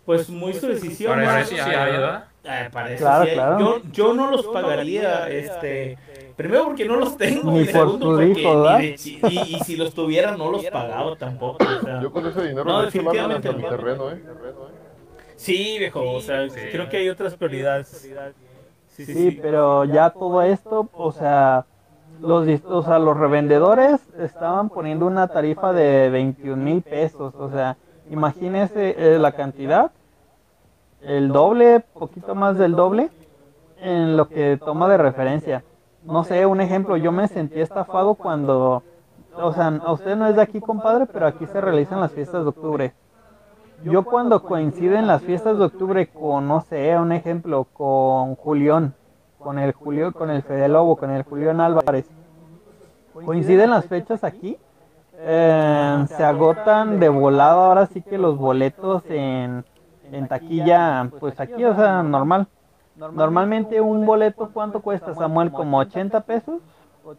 pues muy su decisión. Parece que sí hay, ¿verdad? Eh, parece Claro, sí hay. claro. Yo, yo no los pagaría, este, primero porque no los tengo, Ni y por segundo tu porque hijo, ni ¿verdad? de chi- y, y si los tuviera no los pagaba tampoco. o sea. Yo con ese dinero No, definitivamente a mi no. terreno, ¿eh? Sí, viejo, o sea, Sí. creo que hay otras prioridades. Sí, Sí, sí. pero ya todo esto, o sea, los, o sea, los revendedores estaban poniendo una tarifa de 21 mil pesos, o sea, imagínese eh, la cantidad, el doble, poquito más del doble, en lo que toma de referencia. No sé, un ejemplo, yo me sentí estafado cuando, o sea, a usted no es de aquí, compadre, pero aquí se realizan las fiestas de octubre. Yo cuando coinciden las fiestas de octubre con, no sé, un ejemplo, con Julián, con el Julio, con el Fede Lobo, con el Julián Álvarez, coinciden las fechas aquí, eh, se agotan de volado ahora sí que los boletos en, en taquilla, pues aquí, o sea, normal. Normalmente un boleto, ¿cuánto cuesta, Samuel? ¿Como 80 pesos?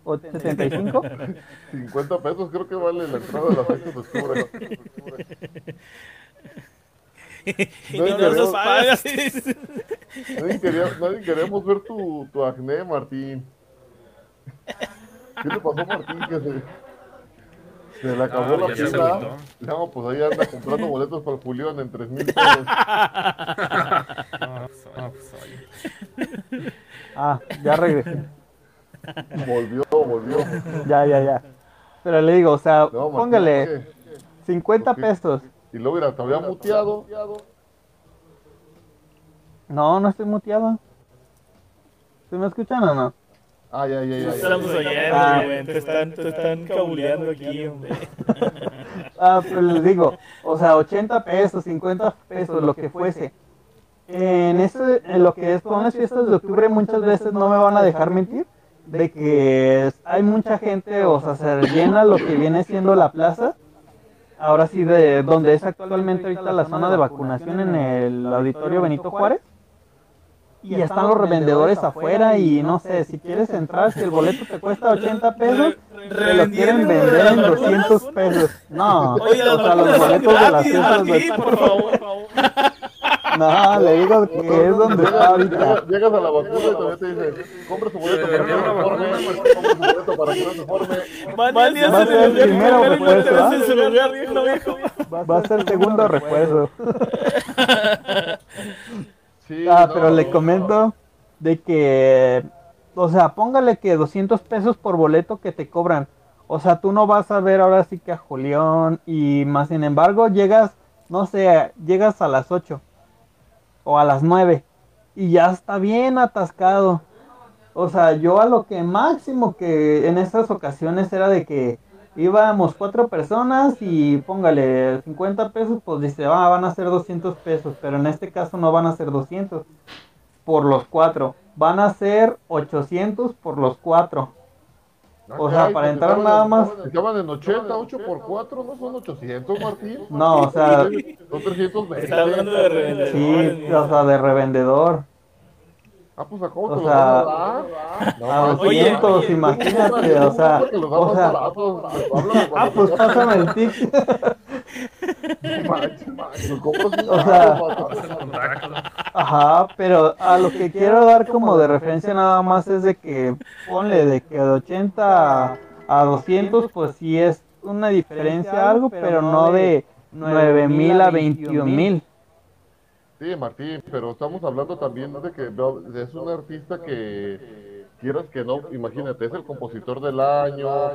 ¿O 75? 50 <laughs> pesos creo que vale la entrada de las fiestas de octubre. <laughs> Y no los pagas. <laughs> Nadie, quería, nadie queremos ver tu, tu acné, Martín. ¿Qué le pasó a Martín? Que se, se le acabó Ah, la pila. No, pues ahí anda comprando boletos para el Julián en 3 mil pesos. No, pues, no, pues, oye. Ah, ya regresé. Volvió, volvió. Ya, ya, ya. Pero le digo, o sea, No, Martín, póngale ¿qué? 50 ¿Por qué? pesos. Y luego, mira, te había muteado. No, no estoy muteado. ¿Se me escuchan o no? Ah, ya, ya, ya. ya, Estamos ya. oyendo, Ah. güey. Te están, te están cabuleando aquí, hombre. Ah, pero les digo, o sea, 80 pesos, 50 pesos, lo que fuese. En, este, en lo que son las fiestas de octubre muchas veces no me van a dejar mentir de que hay mucha gente, o sea, se llena lo que viene siendo la plaza. Ahora sí, de donde es actualmente ahorita la zona de vacunación en el auditorio Benito Juárez. Y están los revendedores afuera y no sé, si quieres entrar, si el boleto te cuesta 80 pesos, te lo quieren vender en 200 pesos. No, o sea, los boletos de las fiestas de... por favor. No, le digo que es donde está Llegas, ahorita. llegas- a la vacuna y todavía te dicen, compra su boleto para que no se forme, compra su boleto para que no se forme. Va a ser el el primero refuerzo. Va a ser segundo refuerzo. <laughs> Sí, Ah, pero le comento de que, o sea, póngale que 200 pesos por boleto que te cobran. O sea, tú no vas a ver ahora sí que a Julián y más sin embargo llegas, no sé, llegas a las 8 o a las 9 y ya está bien atascado. O sea, yo a lo que máximo que en estas ocasiones era de que íbamos cuatro personas y póngale 50 pesos, pues dice, ah, van a ser 200 pesos, pero en este caso no van a ser 200 por los cuatro, van a ser 800 por los cuatro. O sea, para entrar nada más- Estaban en 80, 8 por 4, ¿no son 800, Martín? No, o sea, Son 320. Está hablando de revendedores. sí, o sea, de revendedor. Ah, pues, ¿a cómo O te sea, a A manches, 200, manches. imagínate, o sea, o sea, <laughs> ah, pues pásame el un O sea. Ajá, pero a lo que quiero dar como de referencia nada más es de que ponle de que de 80 a, a 200 pues sí es una diferencia algo, pero no de 9000 a 21000. Sí, Martín, pero estamos hablando también de que es un artista que quieras que no, imagínate, es el compositor del año,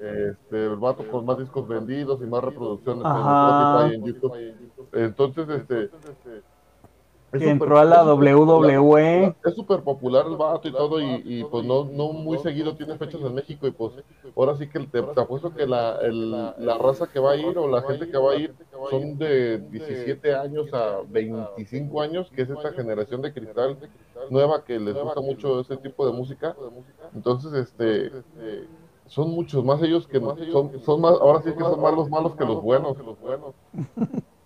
este, el vato con más discos vendidos y más reproducciones en Spotify en YouTube. Entonces, este... Que entró a la. WWE. Es súper popular el vato y todo, y, y, pues no, no muy seguido tiene fechas en México, y pues ahora sí que te, te apuesto que la, el- la raza que va a ir o la gente que va a ir son de 17 años a 25 años, que es esta generación de cristal nueva que les gusta mucho ese tipo de música. Entonces, este, son muchos más ellos que son, son más, ahora sí que son más los malos que los buenos. <laughs>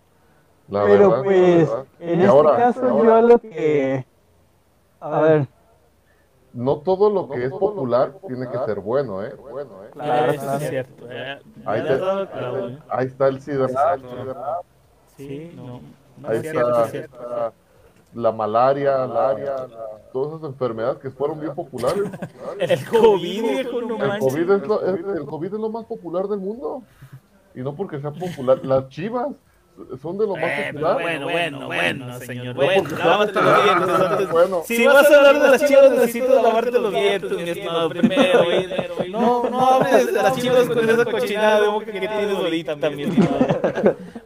La Pero verdad, la pues, en Y este ahora- caso ahora- yo lo que... A ver, no todo lo que es popular tiene que ser bueno, ¿eh? Claro, eso es cierto. eh. Ahí, te- el clavo, eh. ahí está el SIDA, Sí, no. no, ahí es cierto, está es cierto. la malaria, la, todas esas enfermedades que fueron bien populares. <laughs> El COVID, viejo, no El manches. COVID, es lo, es- el COVID es lo más popular del mundo. Y no porque sea popular. Las chivas son de lo más Eh, pero popular. bueno, bueno, bueno, señor. No Bueno, porque lávate los dientes. antes- bueno. Si vas a hablar de las chivas, necesitas lavarte los dientes, mi estimado. Primero, <laughs> y- no, no hables de las chivas con esa cochinada de boca que tienes ahorita, estimado.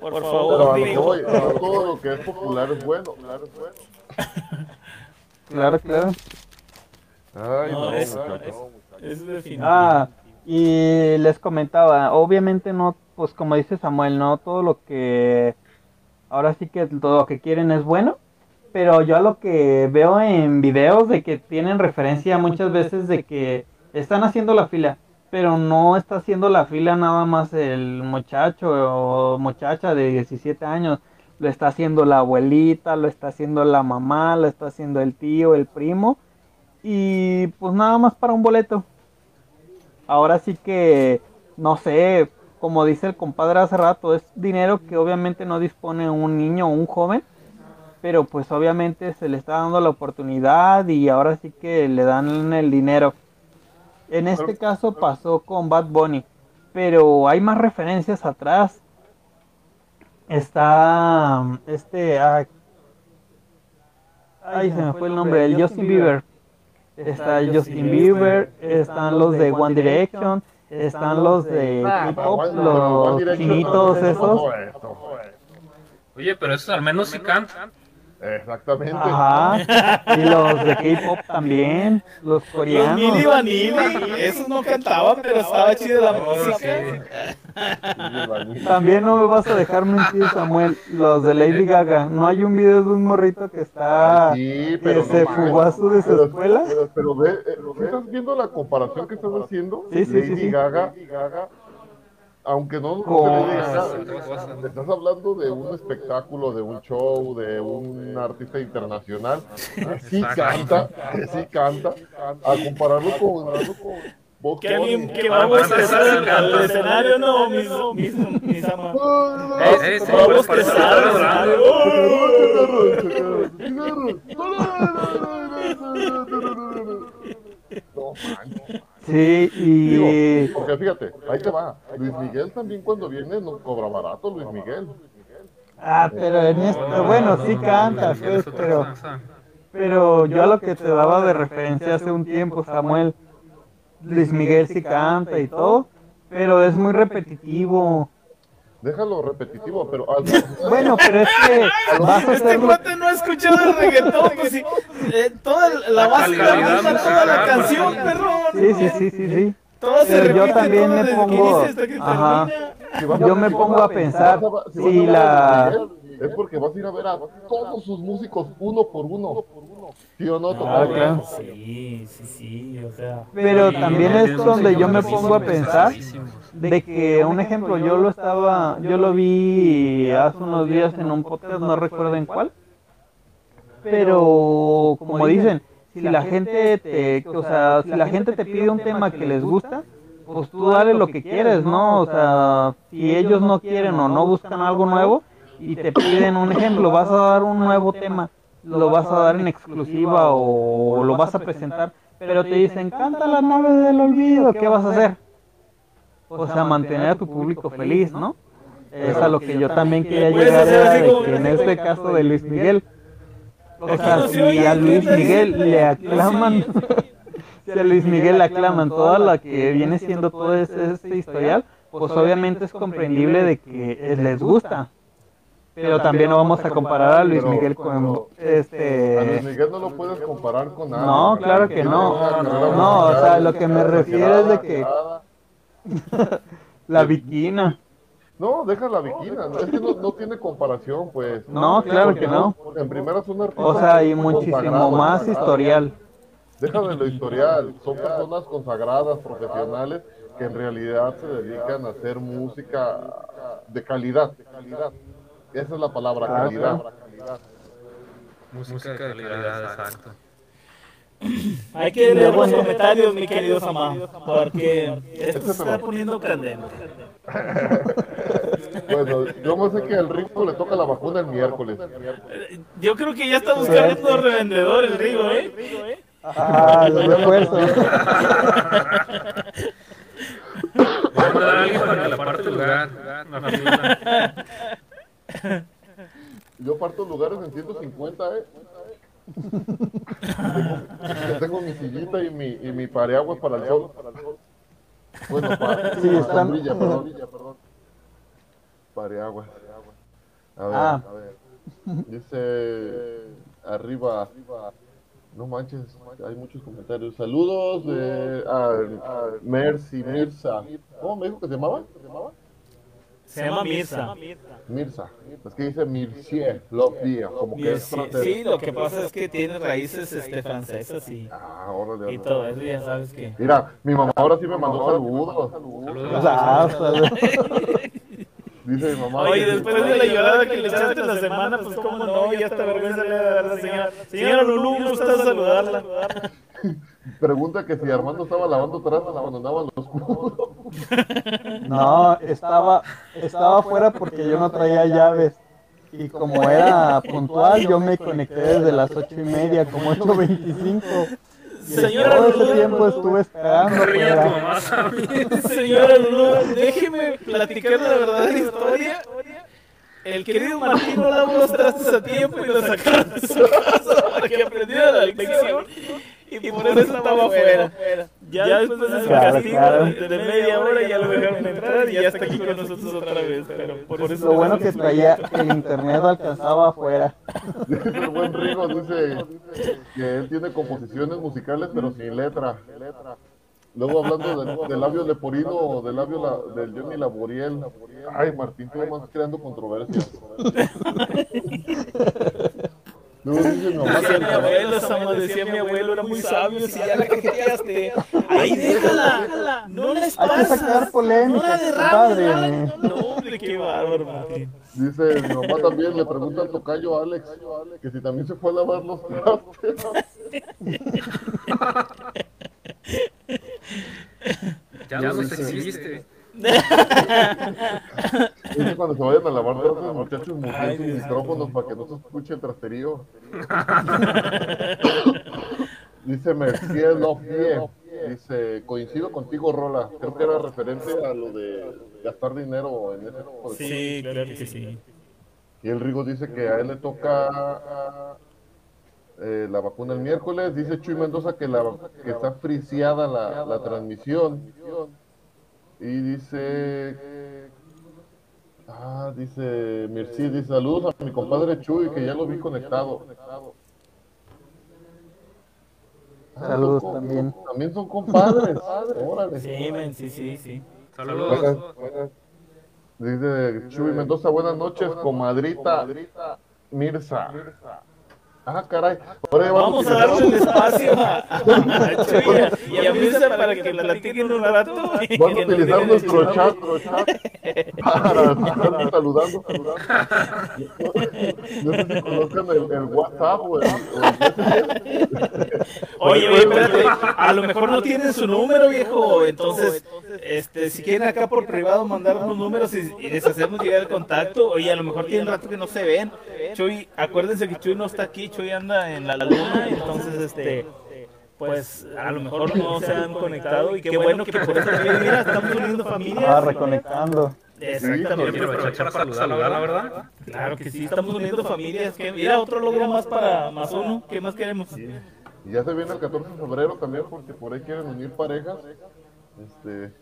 Por favor, digo. no todo lo que es popular es bueno. Claro, es bueno. Claro, claro. Ay, No, no. Es definitivo. Ah, y les comentaba, obviamente no, pues como dice Samuel, no todo lo que, ahora sí que todo lo que quieren es bueno, pero yo a lo que veo en videos de que tienen referencia muchas veces de que están haciendo la fila, pero no está haciendo la fila nada más el muchacho o muchacha de 17 años, lo está haciendo la abuelita, lo está haciendo la mamá, lo está haciendo el tío, el primo, y pues nada más para un boleto. Ahora sí que, no sé, como dice el compadre hace rato, es dinero que obviamente no dispone un niño o un joven, pero pues obviamente se le está dando la oportunidad y ahora sí que le dan el dinero. En este caso pasó con Bad Bunny, pero hay más referencias atrás. Está este, ah, ay, se me fue el nombre, el Justin Bieber. Está Justin Bieber, están los de One Direction, están los de K-pop, los chinitos esos. Oye, pero esos al menos sí cantan. Exactamente. Ajá, <laughs> y los de K-pop también, los Los coreanos. Mili Vanilli, esos no cantaban, pero estaba chida la música. Sí, También no me vas a dejar mentir, Samuel, los de Lady Gaga. ¿No hay un video de un morrito que está Sí, pero que se no fugó a su de su Pero- escuela? Pero, pero ve, eh, ¿sí ¿estás viendo la comparación que estás haciendo? Sí, sí, sí, Lady sí. Gaga, Gaga, aunque no, Ah, estás hablando de un espectáculo, de un show, de un artista internacional que sí canta, que sí canta, a compararlo con, Que vamos a empezar al, escenario, no, mis. Eh, eh, Vamos pues, a empezar al escenario. No. Sí, Digo, y porque fíjate, ahí te va. Luis Miguel también cuando viene no cobra barato, Luis Miguel. ah, pero en esto, bueno, sí canta, Miguel es pues, pero pero yo a lo que te daba de referencia hace un tiempo, Samuel, Luis Miguel sí canta y todo, pero es muy repetitivo. Déjalo repetitivo, pero al- Bueno, pero es que <laughs> vas a Este hacerlo cuate no ha escuchado el reggaetón, pues sí. Eh, toda la base, la música, toda la canción, perro. Sí, sí, sí, sí, sí. Todo se Pero yo repite, también todo me desde que pongo- que ajá. termina. si Yo me si pongo a pensar si la... Es porque vas a ir a ver a todos sus músicos uno por uno. ¿Sí o no? Ah, claro. Sí, sí, sí, o sea. Pero Sí, también es donde yo me pongo a pensar de que, un ejemplo, yo lo estaba, yo lo vi hace unos días en un podcast, no recuerdo en cuál, pero como dicen, si la gente te, o sea, si la gente te pide un tema que les gusta, pues tú dale lo que quieres, ¿no? O sea, si ellos no quieren o no buscan algo nuevo y te piden un ejemplo, vas a dar un nuevo tema, lo vas a dar en exclusiva o lo vas a presentar, pero te dicen, canta la nave del olvido, ¿qué vas a hacer? O sea, mantener a tu público feliz, ¿no? Es a lo que yo también quería llegar, de que en este caso de Luis Miguel, o sea, si a Luis Miguel le aclaman, <laughs> si a Luis Miguel le aclaman toda la que viene siendo todo ese, este historial, pues obviamente es comprendible de que les gusta. Pero también no vamos a comparar a Luis Pero- Miguel con A Luis este... Miguel no lo puedes comparar con nada. No, claro que no. No, o sea, lo que me refiero es de que <laughs> la viquina. No, deja la viquina, no, es que no, no tiene comparación, pues. No, claro que no. En primera son artistas O sea, hay muchísimo más historial. Deja de lo historial, son personas consagradas, profesionales, que en realidad se dedican a hacer música de calidad. Esa es la palabra, Ah, calidad. Música de calidad, exacto. Hay que leer los comentarios, mi querido Samá, porque <laughs> esto se está poniendo candente. <laughs> Bueno, yo no sé que al Rico le toca la vacuna el miércoles. Yo creo que ya está buscando revendedor el Rigo, ¿eh? Ah, los refuerzos. Vamos a dar a alguien para que la parte lugar. <laughs> Yo parto lugares en 150, ¿eh? tengo, tengo mi sillita y mi, y mi pareaguas para el sol. Bueno, para, Sí, para están- sombrilla, perdón, perdón. Pareaguas. A ver, Ah. a ver. Dice arriba. No manches, hay muchos comentarios. Saludos de a, a Mercy Mirza. ¿Cómo me dijo que se llamaba? Se llama Mirza. Mirza. Es que dice Mircier, Love como que es Sí, francés. sí, lo que pasa es que tiene raíces este, francesas y, Ah, órale, y todo eso, ya sabes que... Mira, mi mamá ahora sí me mandó saludos. Saludos. Salud. <laughs> Dice mi mamá. Oye, después de la llorada que le echaste la semana, pues cómo no, ya hasta vergüenza le da a la señora. Señora Lulú, me gusta saludarla. <laughs> Pregunta que si Armando estaba lavando trastes cuando andaban los cubos. No, estaba, estaba afuera porque yo no traía llaves. Y como era puntual, yo me conecté desde las ocho y media, como 8.25. Y Señora todo ese Lulú, tiempo estuve esperando. Señora Lulú, déjeme platicar la verdadera historia. El querido Martín no lavó los trastes a tiempo y lo sacaron de su casa para que aprendiera la lección. Y por eso estaba afuera. Ya después de su Claro, castigo claro. de de media hora ya lo dejaron entrar y ya está aquí con nosotros otra vez. Pero por eso Lo bueno que traía, el internet alcanzaba afuera. El buen Rigo, dice que él tiene composiciones musicales pero sin letra. Luego hablando del, del labio leporino o del labio la- del Johnny Laboriel. Ay, Martín, tú más creando controversias. <laughs> Luego dice mi Decía abuelo, decía mi abuelo, era muy sabio, si ya la <laughs> cajeteaste, ahí déjala, no la Hay que esparzas, sacar no polémica, la derrames, no, hombre, qué bárbaro, Martín. Dice mi mamá también, le pregunta al tocayo Alex que si también se fue a lavar los trastes. <laughs> Ya nos exhibiste. <laughs> Dice cuando se vayan a lavar trastes, muchachos, muten sus micrófonos para que no se escuche el trasterío. <laughs> Dice Mercier Love Dice, coincido contigo, Rola. Creo que era referente a lo de gastar dinero en ese tipo de cosas. Sí, claro que sí. Y el Rigo dice que a él le toca eh, la vacuna el miércoles. Dice Chuy Mendoza que, la, que está friciada la, la transmisión. Y dice... Ah, dice Mirci, dice saludos a mi compadre Chuy, que ya lo vi conectado. Ah, Saludos son también. También son <laughs> compadres. Órale. Sí, men, sí, sí, Saludos. buenas. Dice Chuy Mendoza, buenas noches, comadrita Mirza. Ah, caray. Ahora ya Vamos a darle el espacio a, a <laughs> Chuy y a Mirza para que platiquen un rato. Vamos a utilizar nuestro el chat, para estar saludando, saludando. No sé si conozcan el, el WhatsApp Oye, oye, espérate, a lo mejor no tienen su número, viejo. Entonces, este, si quieren acá por privado mandar unos números y, y les hacemos llegar el contacto, oye, a lo mejor tienen rato que no se ven. Chuy, acuérdense que Chuy no está aquí, Chuy anda en la luna, entonces, este, pues a lo mejor no se han conectado y qué bueno que por eso, mira, estamos uniendo Ah, familias. reconectando. Exactamente. Quiero aprovechar para saludar, la verdad. Claro que sí, estamos uniendo familias. que- Mira, otro logro más para más uno. ¿Qué más queremos? Y ya se viene el 14 de febrero también, porque por ahí quieren unir parejas. Este,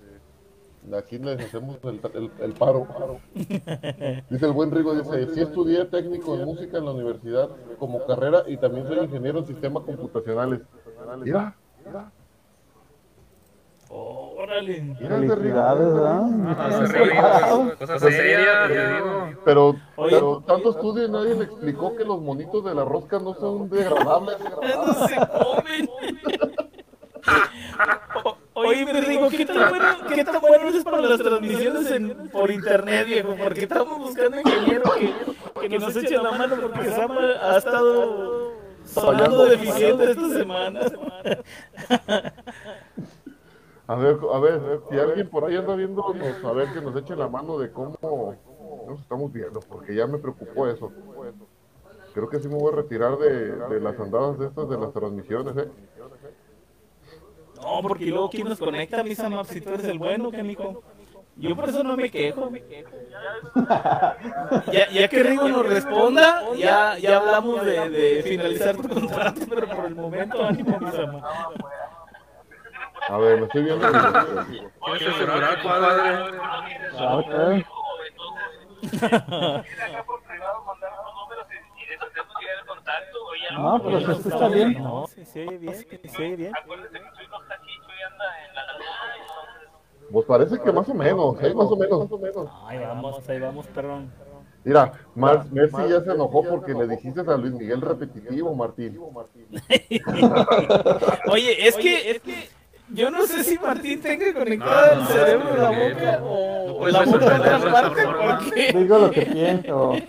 aquí les hacemos el, el- el paro. Dice el buen Rigo, dice, sí estudié técnico en música en la universidad como carrera y también soy ingeniero en sistemas computacionales. Mira, mira, Órale. Ah. Pero, pero tanto estudio y nadie le explicó que los monitos de la rosca no son degradables. No <laughs> se comen. Oye, me digo, ¿qué tan bueno, qué tan bueno es para las transmisiones en, por internet, viejo? Porque estamos buscando ingeniero que, que nos eche la mano porque Sama ha estado sonando deficiente esta semana. A ver, a ver, si alguien por ahí anda viendo, a ver que nos eche la mano de cómo nos estamos viendo, porque ya me preocupó eso. Creo que sí me voy a retirar de, de las andadas de estas, de las transmisiones, ¿eh? No, porque luego quién nos conecta, mis amados, si tú eres el bueno, canijo. Yo por eso no me quejo. <laughs> ya, ya que Rigo nos responda, ya, ya hablamos de, de finalizar tu contrato, pero por el momento ánimo, mis amados. A ver, me estoy viendo. ¿Quieres asegurar, padre? <laughs> No, pero se escucha bien. No, sí, se oye bien, se oye bien. Pues parece que más o menos, ¿eh? más o menos, más o menos. Ahí vamos, ahí vamos, perdón. Mira, Mar Messi ya se enojó porque le dijiste a Luis Miguel repetitivo, Martín. <laughs> Oye, es que, es que yo no sé si Martín tenga conectado el cerebro en la boca o, la boca en otra parte, porque... Digo lo que pienso. <laughs>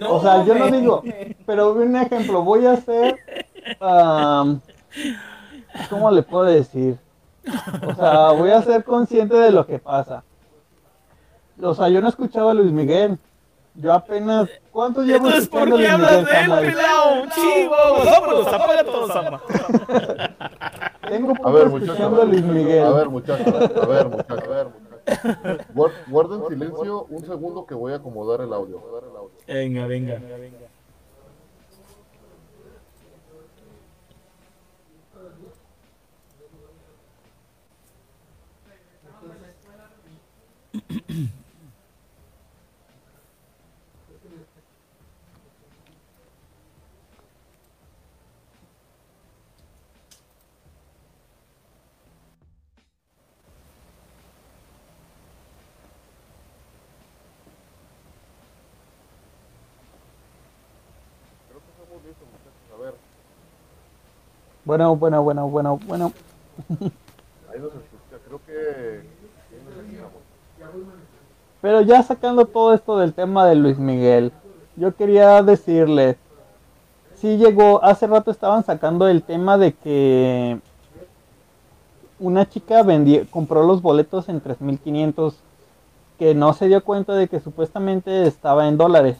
No, O sea, yo no digo, pero un ejemplo, voy a hacer, am, ¿cómo le puedo decir? O sea, voy a ser consciente de lo que pasa. O sea, yo no escuchaba a Luis Miguel. Yo apenas, ¿cuánto llevo Entonces, ¿por qué hablas de él, pelao? Chivo, vámonos, apaga todo, Sama. Tengo <laughs> A ver, escuchando a Luis muchachos. Miguel. A ver, muchachos. A ver, muchachos. A ver, muchachos. Guar- Guarden silencio un segundo que voy a acomodar el audio. Venga, venga. Bueno, bueno, bueno, bueno, bueno. Ahí nos escucha. Creo que. Pero ya sacando todo esto del tema de Luis Miguel, yo quería decirles, sí llegó, hace rato estaban sacando el tema de que una chica vendió, compró los boletos en 3.500, que no se dio cuenta de que supuestamente estaba en dólares.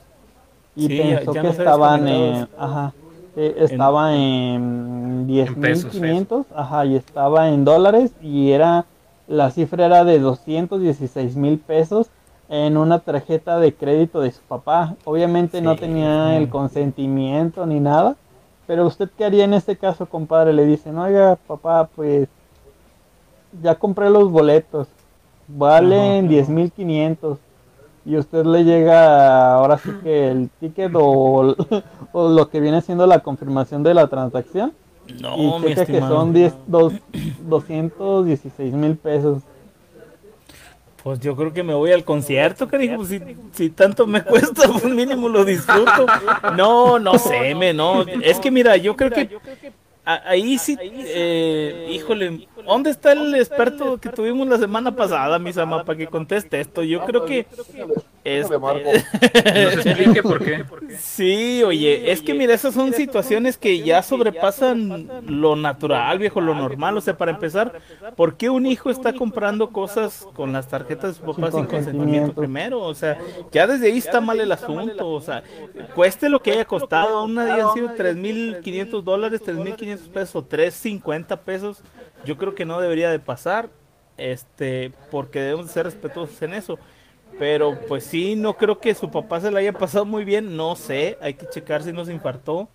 Y Sí, ya- pensó que estaban en, ajá, eh, estaba en En pesos, 10.500, ajá, y estaba en dólares y era, la cifra era de 216 mil pesos en una tarjeta de crédito de su papá. Obviamente no tenía el consentimiento ni nada, pero usted qué haría en este caso, compadre? Le dicen, oiga, papá, pues ya compré los boletos, valen Ajá. 10.500 y usted le llega ahora sí que el ticket o, o lo que viene siendo la confirmación de la transacción No, y mi checa que son 10, dos- 216 mil pesos. Pues yo creo que me voy al concierto, cariño. Pues si, si tanto me <laughs> cuesta, pues mínimo lo disfruto. No, no sé, me, no. Es que mira, yo creo que ahí sí, eh, híjole, ¿dónde está el experto que tuvimos la semana pasada, mi Sama, para que conteste esto? Yo creo que... Este, <laughs> Nos explique por qué. <laughs> Sí, oye, es que mira, esas son situaciones que ya sobrepasan lo natural, viejo, lo normal. O sea, para empezar, ¿por qué un hijo está comprando cosas con las tarjetas de su papá Sin consentimiento primero? O sea, ya desde ahí está mal el asunto. O sea, cueste lo que haya costado, aún hayan sido 3.500 dólares, 3.500 pesos, o 3.50 pesos, yo creo que no debería de pasar, este, porque debemos de ser respetuosos en eso. Pero pues sí, no creo que su papá se la haya pasado muy bien, no sé, hay que checar si nos infartó,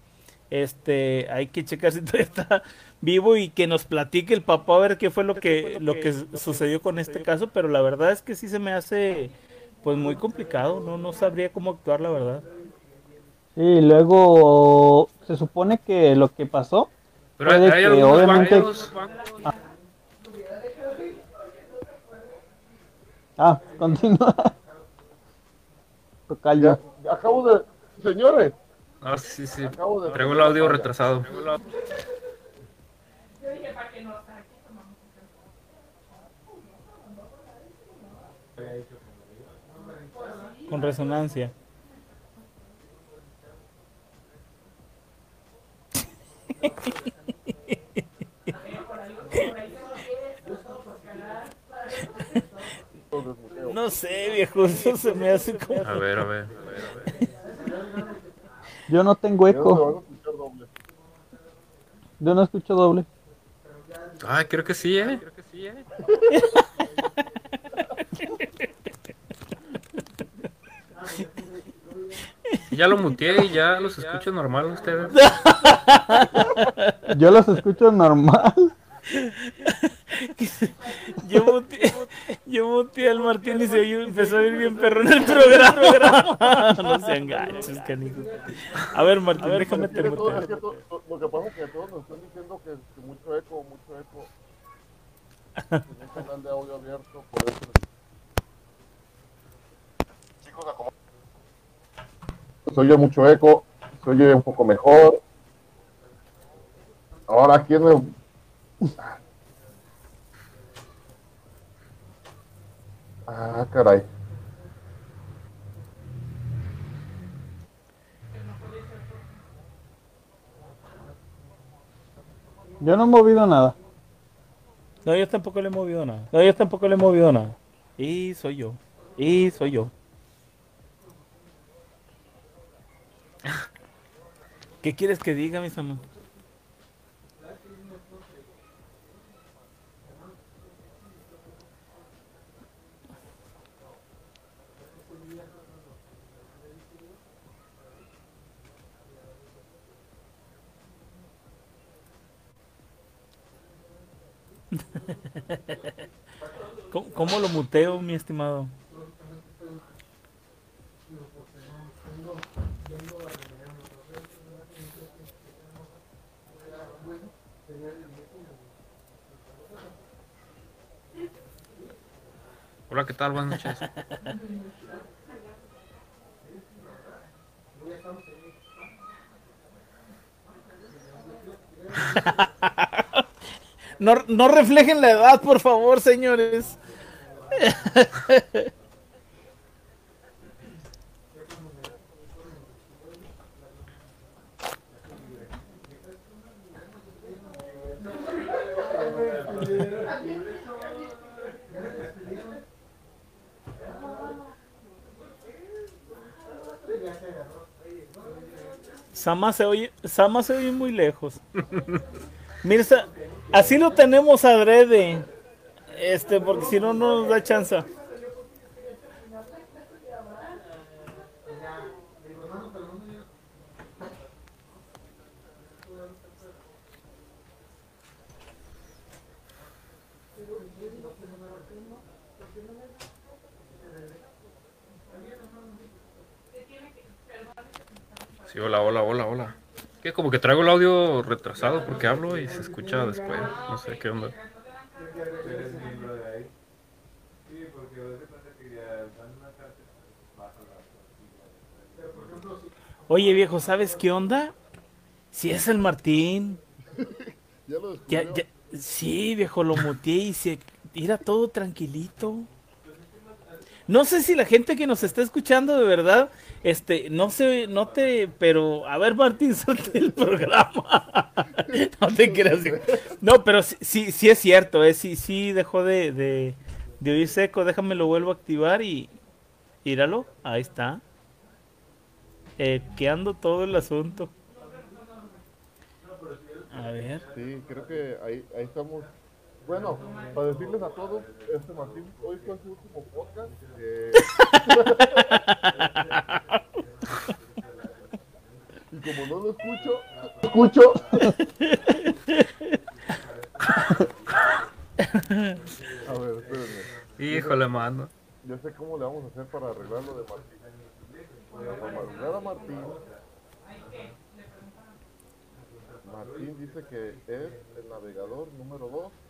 este, hay que checar si todavía está vivo y que nos platique el papá a ver qué fue lo que lo que sucedió con este caso, pero la verdad es que sí se me hace pues muy complicado, no no sabría cómo actuar la verdad. Sí, luego se supone que lo que pasó Pero hay, hay que algunos obviamente- bancos, Ah, continúa. Tocayo. Ya, ya acabo de. Señores, Ah, sí, sí. acabo de. Traigo el audio retrasado. Con resonancia. No sé, viejo, eso se me hace como... A ver, a ver, a ver, a ver. Yo no tengo eco. Yo no escucho doble. Ay, creo que sí, eh. Creo que sí, eh. Ya lo muteé y ya los escucho normal ustedes. Yo los escucho normal. <laughs> Yo muteé, yo muteé al Martín y se empezó a ir bien perro en el programa. <laughs> No se enganches, canijo. A ver, Martín, déjame Es te es muteo. que to- to- lo que pasa es que todos nos están diciendo que, que mucho eco, mucho eco. Tenía <laughs> un canal de audio abierto, por eso. Chicos, acomoden. Se oye mucho eco, se oye un poco mejor. Ahora, ¿quién me... Ah, caray. Yo no he movido nada. No, yo tampoco le he movido nada. No, yo tampoco le he movido nada. Y soy yo. Y soy yo. ¿Qué quieres que diga, mis amigos? <laughs> ¿Cómo, cómo lo muteo, mi estimado? Hola, ¿qué tal? Buenas noches. <laughs> No, no reflejen la edad, por favor, señores. Sama se oye, Sama se oye muy lejos. Mirza, así lo tenemos adrede. Este, porque si no, no nos da chance. Sí, hola, hola, hola, hola. Que como que traigo el audio retrasado porque hablo y se escucha después. No sé qué onda. Oye, viejo, ¿sabes qué onda? Si es el Martín. <laughs> Ya lo Ya, ya, sí, viejo, lo muteé y se era todo tranquilito. No sé si la gente que nos está escuchando de verdad, este, no sé, no te, pero a ver, Martín, <laughs> salte el programa. no te creas. No, pero sí, sí, sí es cierto, eh, sí, sí dejó de, de, de oír seco. Déjame lo vuelvo a activar y, míralo, ahí está. Eh, quedando todo el asunto. A ver. Sí, creo que ahí, ahí estamos. Bueno, para decirles a todos, este Martín hoy fue su último podcast. eh, <laughs> y como no lo escucho, escucho. a ver, espérenme. Híjole, mano. Yo sé cómo le vamos a hacer para arreglar lo de Martín. A Martín. Martín dice que es el navegador número 2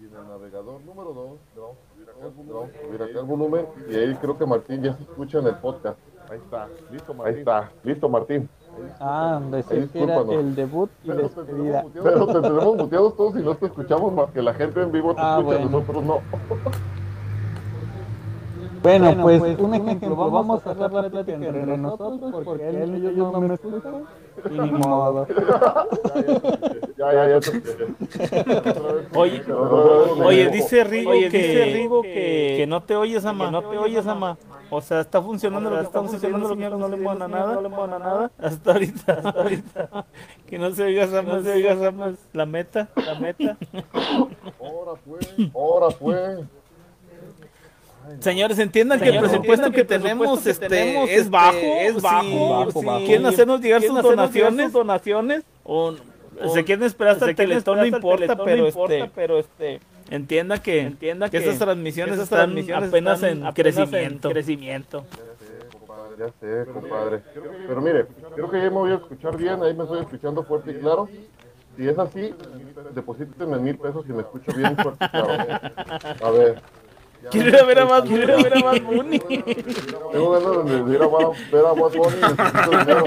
y en el navegador número 2 le vamos a subir acá, le vamos a subir acá el volumen y ahí creo que Martín ya se escucha en el podcast. Ahí está, listo Martín. Ahí está, listo Martín. Ah, decir que era el debut y Pero te, despedida. tenemos muteados, pero te tenemos muteados todos y no te escuchamos más que la gente en vivo te Ah, escucha, bueno. nosotros no. Bueno, pues, un ejemplo, vamos a hacer la plática entre nosotros porque él y yo no me escuchan y ni <laughs> modo. Ya, ya. Ya, Oye, <laughs> oye, dice Rigo, Oye, que, dice Rigo que- que no te oyes, ama. No te oyes, ama. O sea, está funcionando lo que estamos haciendo, señores, no le muevan a nada. No le muevan a nada. <laughs> Hasta ahorita, hasta ahorita. Que no se oiga esa no se más. La meta, la meta. Ahora fue, ahora fue. Señores, entiendan que el presupuesto que tenemos, presupuesto que este, tenemos, es este, bajo, es bajo, bajo. quieren hacernos llegar sus ¿Quieren hacernos llegar donaciones, sus donaciones? o se quieren esperar hasta el teletón, no esperar hasta el importa, Teletón, pero no importa, este, pero este entienda que, entienda que que esas transmisiones esas están transmisiones apenas están en apenas en crecimiento. crecimiento. Ya sé, compadre. Pero mire, creo que ya me voy a escuchar bien, ahí me estoy escuchando fuerte y claro. Si es así, deposítenme mil pesos y me escucho bien fuerte y claro. A ver. Quiero ir a ver a Bad Bunny, quiero ver a Bad Bunny. Tengo ganas de ir a ver a Bad Bunny y necesito dinero.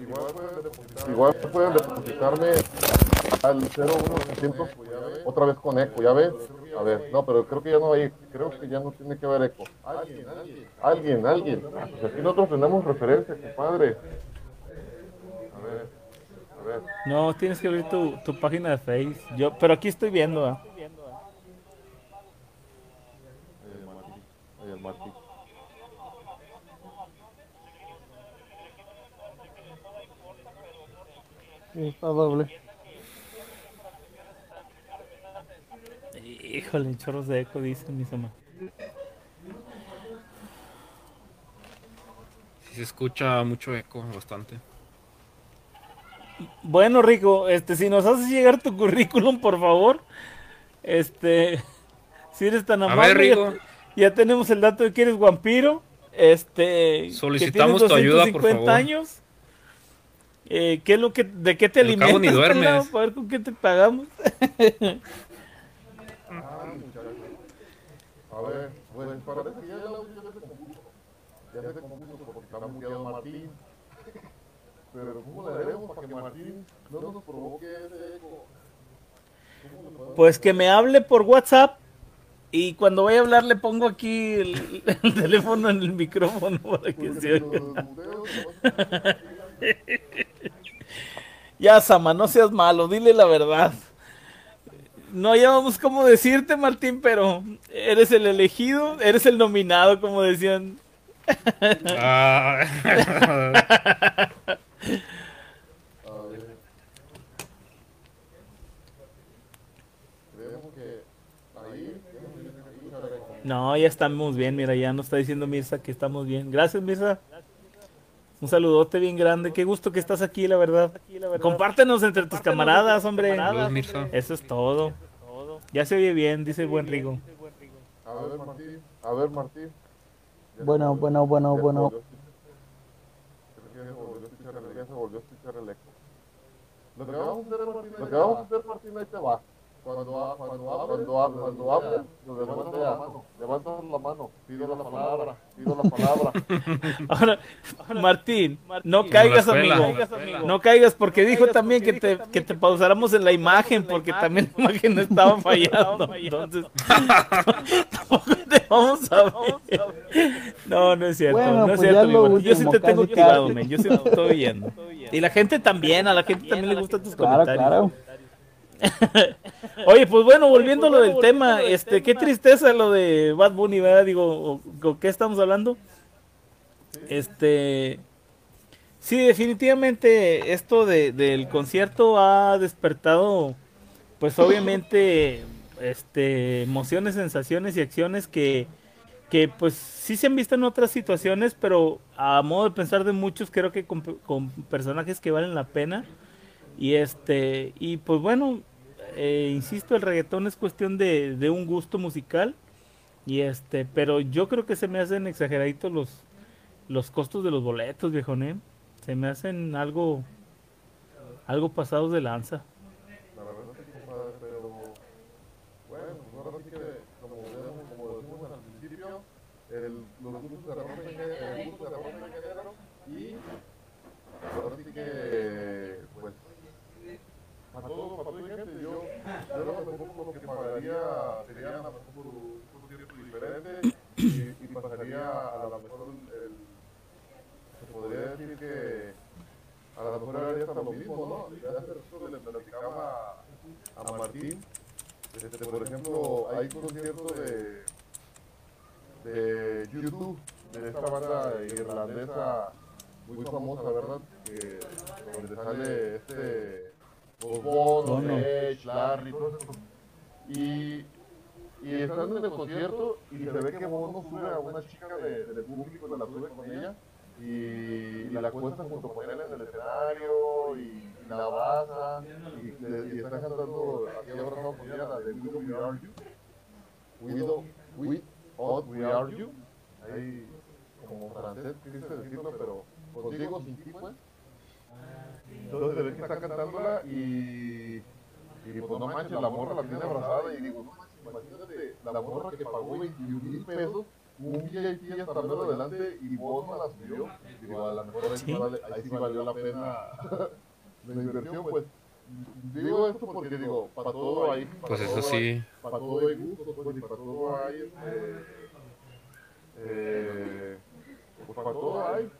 Igual pueden Igual pueden depositarme al 01800 otra vez con eco, ¿ya ves? A ver, no, pero creo que ya no hay, creo que ya no tiene que haber eco. Alguien, alguien, alguien. Pues aquí nosotros tenemos referencia, compadre. A ver, a ver. No, tienes que abrir tu, tu página de Face. Yo, pero aquí estoy viendo. ¿ah? Martí. Está doble. Híjole, chorros de eco, dicen mis mamás. Sí se escucha mucho eco, bastante. Bueno, Rico, este, si nos haces llegar tu currículum, por favor. Este, <laughs> si eres tan A amable, ver, Rigo. Ya, tenemos el dato de que eres vampiro. Este, Solicitamos que tu ayuda, por 250 favor. años. Eh, ¿qué es lo que, ¿De qué te Al cabo alimentas? ni duermes. pelado? Para ver con qué te pagamos. <laughs> A ver, pues parece que ya el audio ya se compuso. Ya se compuso porque está muteado Martín. Pero ¿cómo le haremos para que Martín no nos provoque ese eco? ¿Cómo le podemos Pues que me hable por WhatsApp y cuando vaya a hablar le pongo aquí el, el <laughs> teléfono en el micrófono para que se oiga. Ya, Sama, no seas malo, dile la verdad. No hayamos cómo decirte, Martín, pero eres el elegido, eres el nominado, como decían. <laughs> Ah, A ver. Creemos que ahí, ahí, ahí, No, ya estamos bien, mira, ya nos está diciendo Mirza que estamos bien. Gracias, Mirza. Un saludote bien grande, qué gusto que estás aquí, la verdad. Compártenos entre tus camaradas, hombre. Eso es todo. Ya se oye bien, dice el buen Rigo. A ver, Martín. A ver, Martín. Bueno, bueno, bueno, bueno. Lo que vamos a hacer, Martín, lo que vamos a hacer, Martín, ahí te va. Cuando, cuando, ha- cuando, levantas la mano. Levantas la mano. Pido la palabra. Pido la palabra. <laughs> Ahora, Martín, no caigas, amigo. No caigas porque dijo también que te, que te pausáramos en la imagen porque también la imagen <laughs> estaba fallando. Entonces, <laughs> tampoco te vamos a ver. No, no es cierto. Bueno, no es pues cierto. Yo sí te tengo casi. men. Yo sí te estoy viendo. Y la gente también, a la gente también le gustan tus Claro, comentarios. <laughs> Oye, pues bueno, volviendo a lo del tema, este, qué tristeza lo de Bad Bunny, ¿verdad? Digo, ¿con qué estamos hablando? Este, sí, definitivamente esto de, del concierto ha despertado, pues obviamente, este, emociones, sensaciones y acciones que, que pues sí se han visto en otras situaciones, pero a modo de pensar de muchos, creo que con, con personajes que valen la pena. Y este, y pues bueno, eh, insisto, el reggaetón es cuestión de, de un gusto musical. Y este, pero yo creo que se me hacen exageraditos los, los costos de los boletos, viejoné. Se me hacen algo, algo pasados de lanza. La verdad es que, compadre, pero bueno, ahora sí que, como, decimos al principio, los gustos se eh, y que, pues, para todo, para todo hay gente, yo, yo lo mejor lo que pagaría sería a lo mejor un concierto diferente y, y pasaría a lo mejor el, se podría decir que a lo mejor haría hasta lo mismo, ¿no? Ya hace rato le platicaba a, Martín, este, por ejemplo, hay conciertos de, de YouTube, de esta banda irlandesa muy famosa, ¿verdad? Que, donde sale este Bono. Edge, Larry, todo eso. Y, y están en el concierto y se ve que Bono sube a una chica de, del público, la sube con ella y, y la acuesta junto con él en el escenario y, la abraza y, y está cantando así abrazado con ella la de We Do We Are You. We Do We We Are You. Ahí como francés quise decirlo, pero contigo sin ti pues. Entonces se ve que está cantándola y, y pues no manches, la morra la tiene abrazada y digo, no manches, imagínate la morra que pagó 21 mil pesos, un VIP hasta menos adelante y vos me la subió. Digo, a lo mejor ahí, sí. vale- ahí sí valió la pena <laughs> la inversión, pues. Digo esto porque digo, para todo hay. para Pues eso sí. hay- Para todo hay gusto, pues, y para todo hay. Este, eh, pues para todo hay.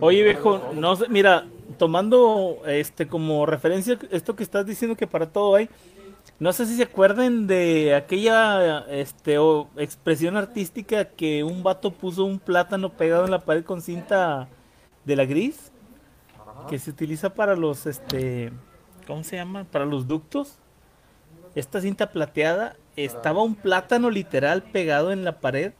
Oye viejo, no sé, mira, tomando este como referencia esto que estás diciendo que para todo hay, no sé si se acuerdan de aquella este o expresión artística que un vato puso un plátano pegado en la pared con cinta de la gris que se utiliza para los este ¿cómo se llama? para los ductos. Esta cinta plateada estaba un plátano literal pegado en la pared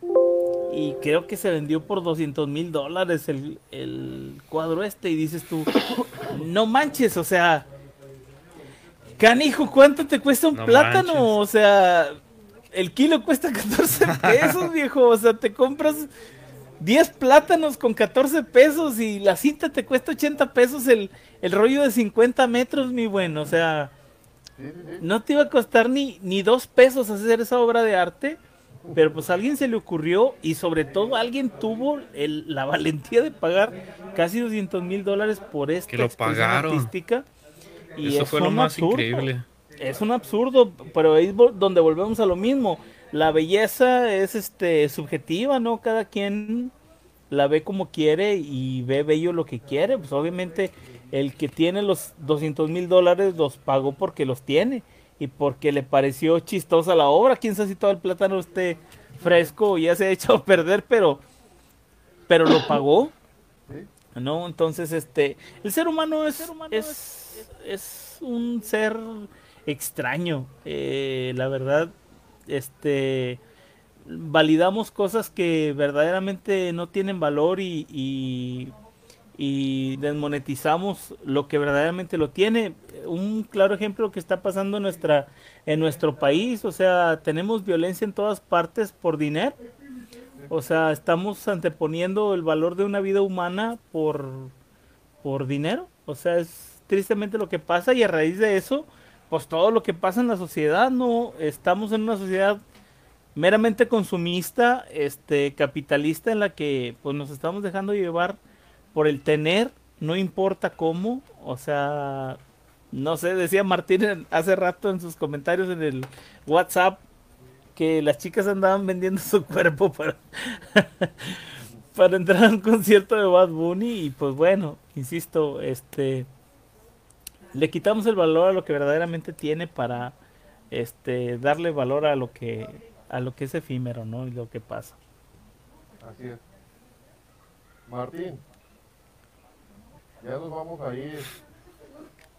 y creo que se vendió por 200 mil dólares el, el cuadro este y dices tú, <coughs> no manches, o sea, canijo, ¿cuánto te cuesta un No plátano? manches. O sea, el kilo cuesta 14 <laughs> pesos, viejo, o sea, te compras 10 plátanos con 14 pesos y la cinta te cuesta 80 pesos el, el rollo de 50 metros, mi bueno, o sea, no te iba a costar ni, ni dos pesos hacer esa obra de arte, pero pues a alguien se le ocurrió y sobre todo alguien tuvo el- la valentía de pagar casi 200 mil dólares por esta Que lo pagaron. artística. Y Eso es fue lo más absurdo. increíble. Es un absurdo, pero ahí es donde volvemos a lo mismo. La belleza es este subjetiva, ¿no? Cada quien la ve como quiere y ve bello lo que quiere. Pues obviamente el que tiene los 200 mil dólares los pagó porque los tiene y porque le pareció chistosa la obra. Quién sabe si todo el plátano esté fresco o ya se ha a perder, pero, pero lo pagó. ¿no? Entonces, este, el ser humano es, es, es un ser extraño, eh, la verdad, este, validamos cosas que verdaderamente no tienen valor y, y, y desmonetizamos lo que verdaderamente lo tiene. Un claro ejemplo que está pasando en nuestra, en nuestro país, o sea, tenemos violencia en todas partes por dinero. O sea, estamos anteponiendo el valor de una vida humana por, por dinero. O sea, es tristemente lo que pasa y a raíz de eso, pues todo lo que pasa en la sociedad, no estamos en una sociedad meramente consumista, este capitalista en la que pues nos estamos dejando llevar por el tener, no importa cómo, o sea, no sé, decía Martín hace rato en sus comentarios en el WhatsApp que las chicas andaban vendiendo su <laughs> cuerpo para, para entrar a un concierto de Bad Bunny y pues bueno, insisto, este le quitamos el valor a lo que verdaderamente tiene para este darle valor a lo que a lo que es efímero, ¿no? Y lo que pasa. Así es. Martín, ya nos vamos a ir.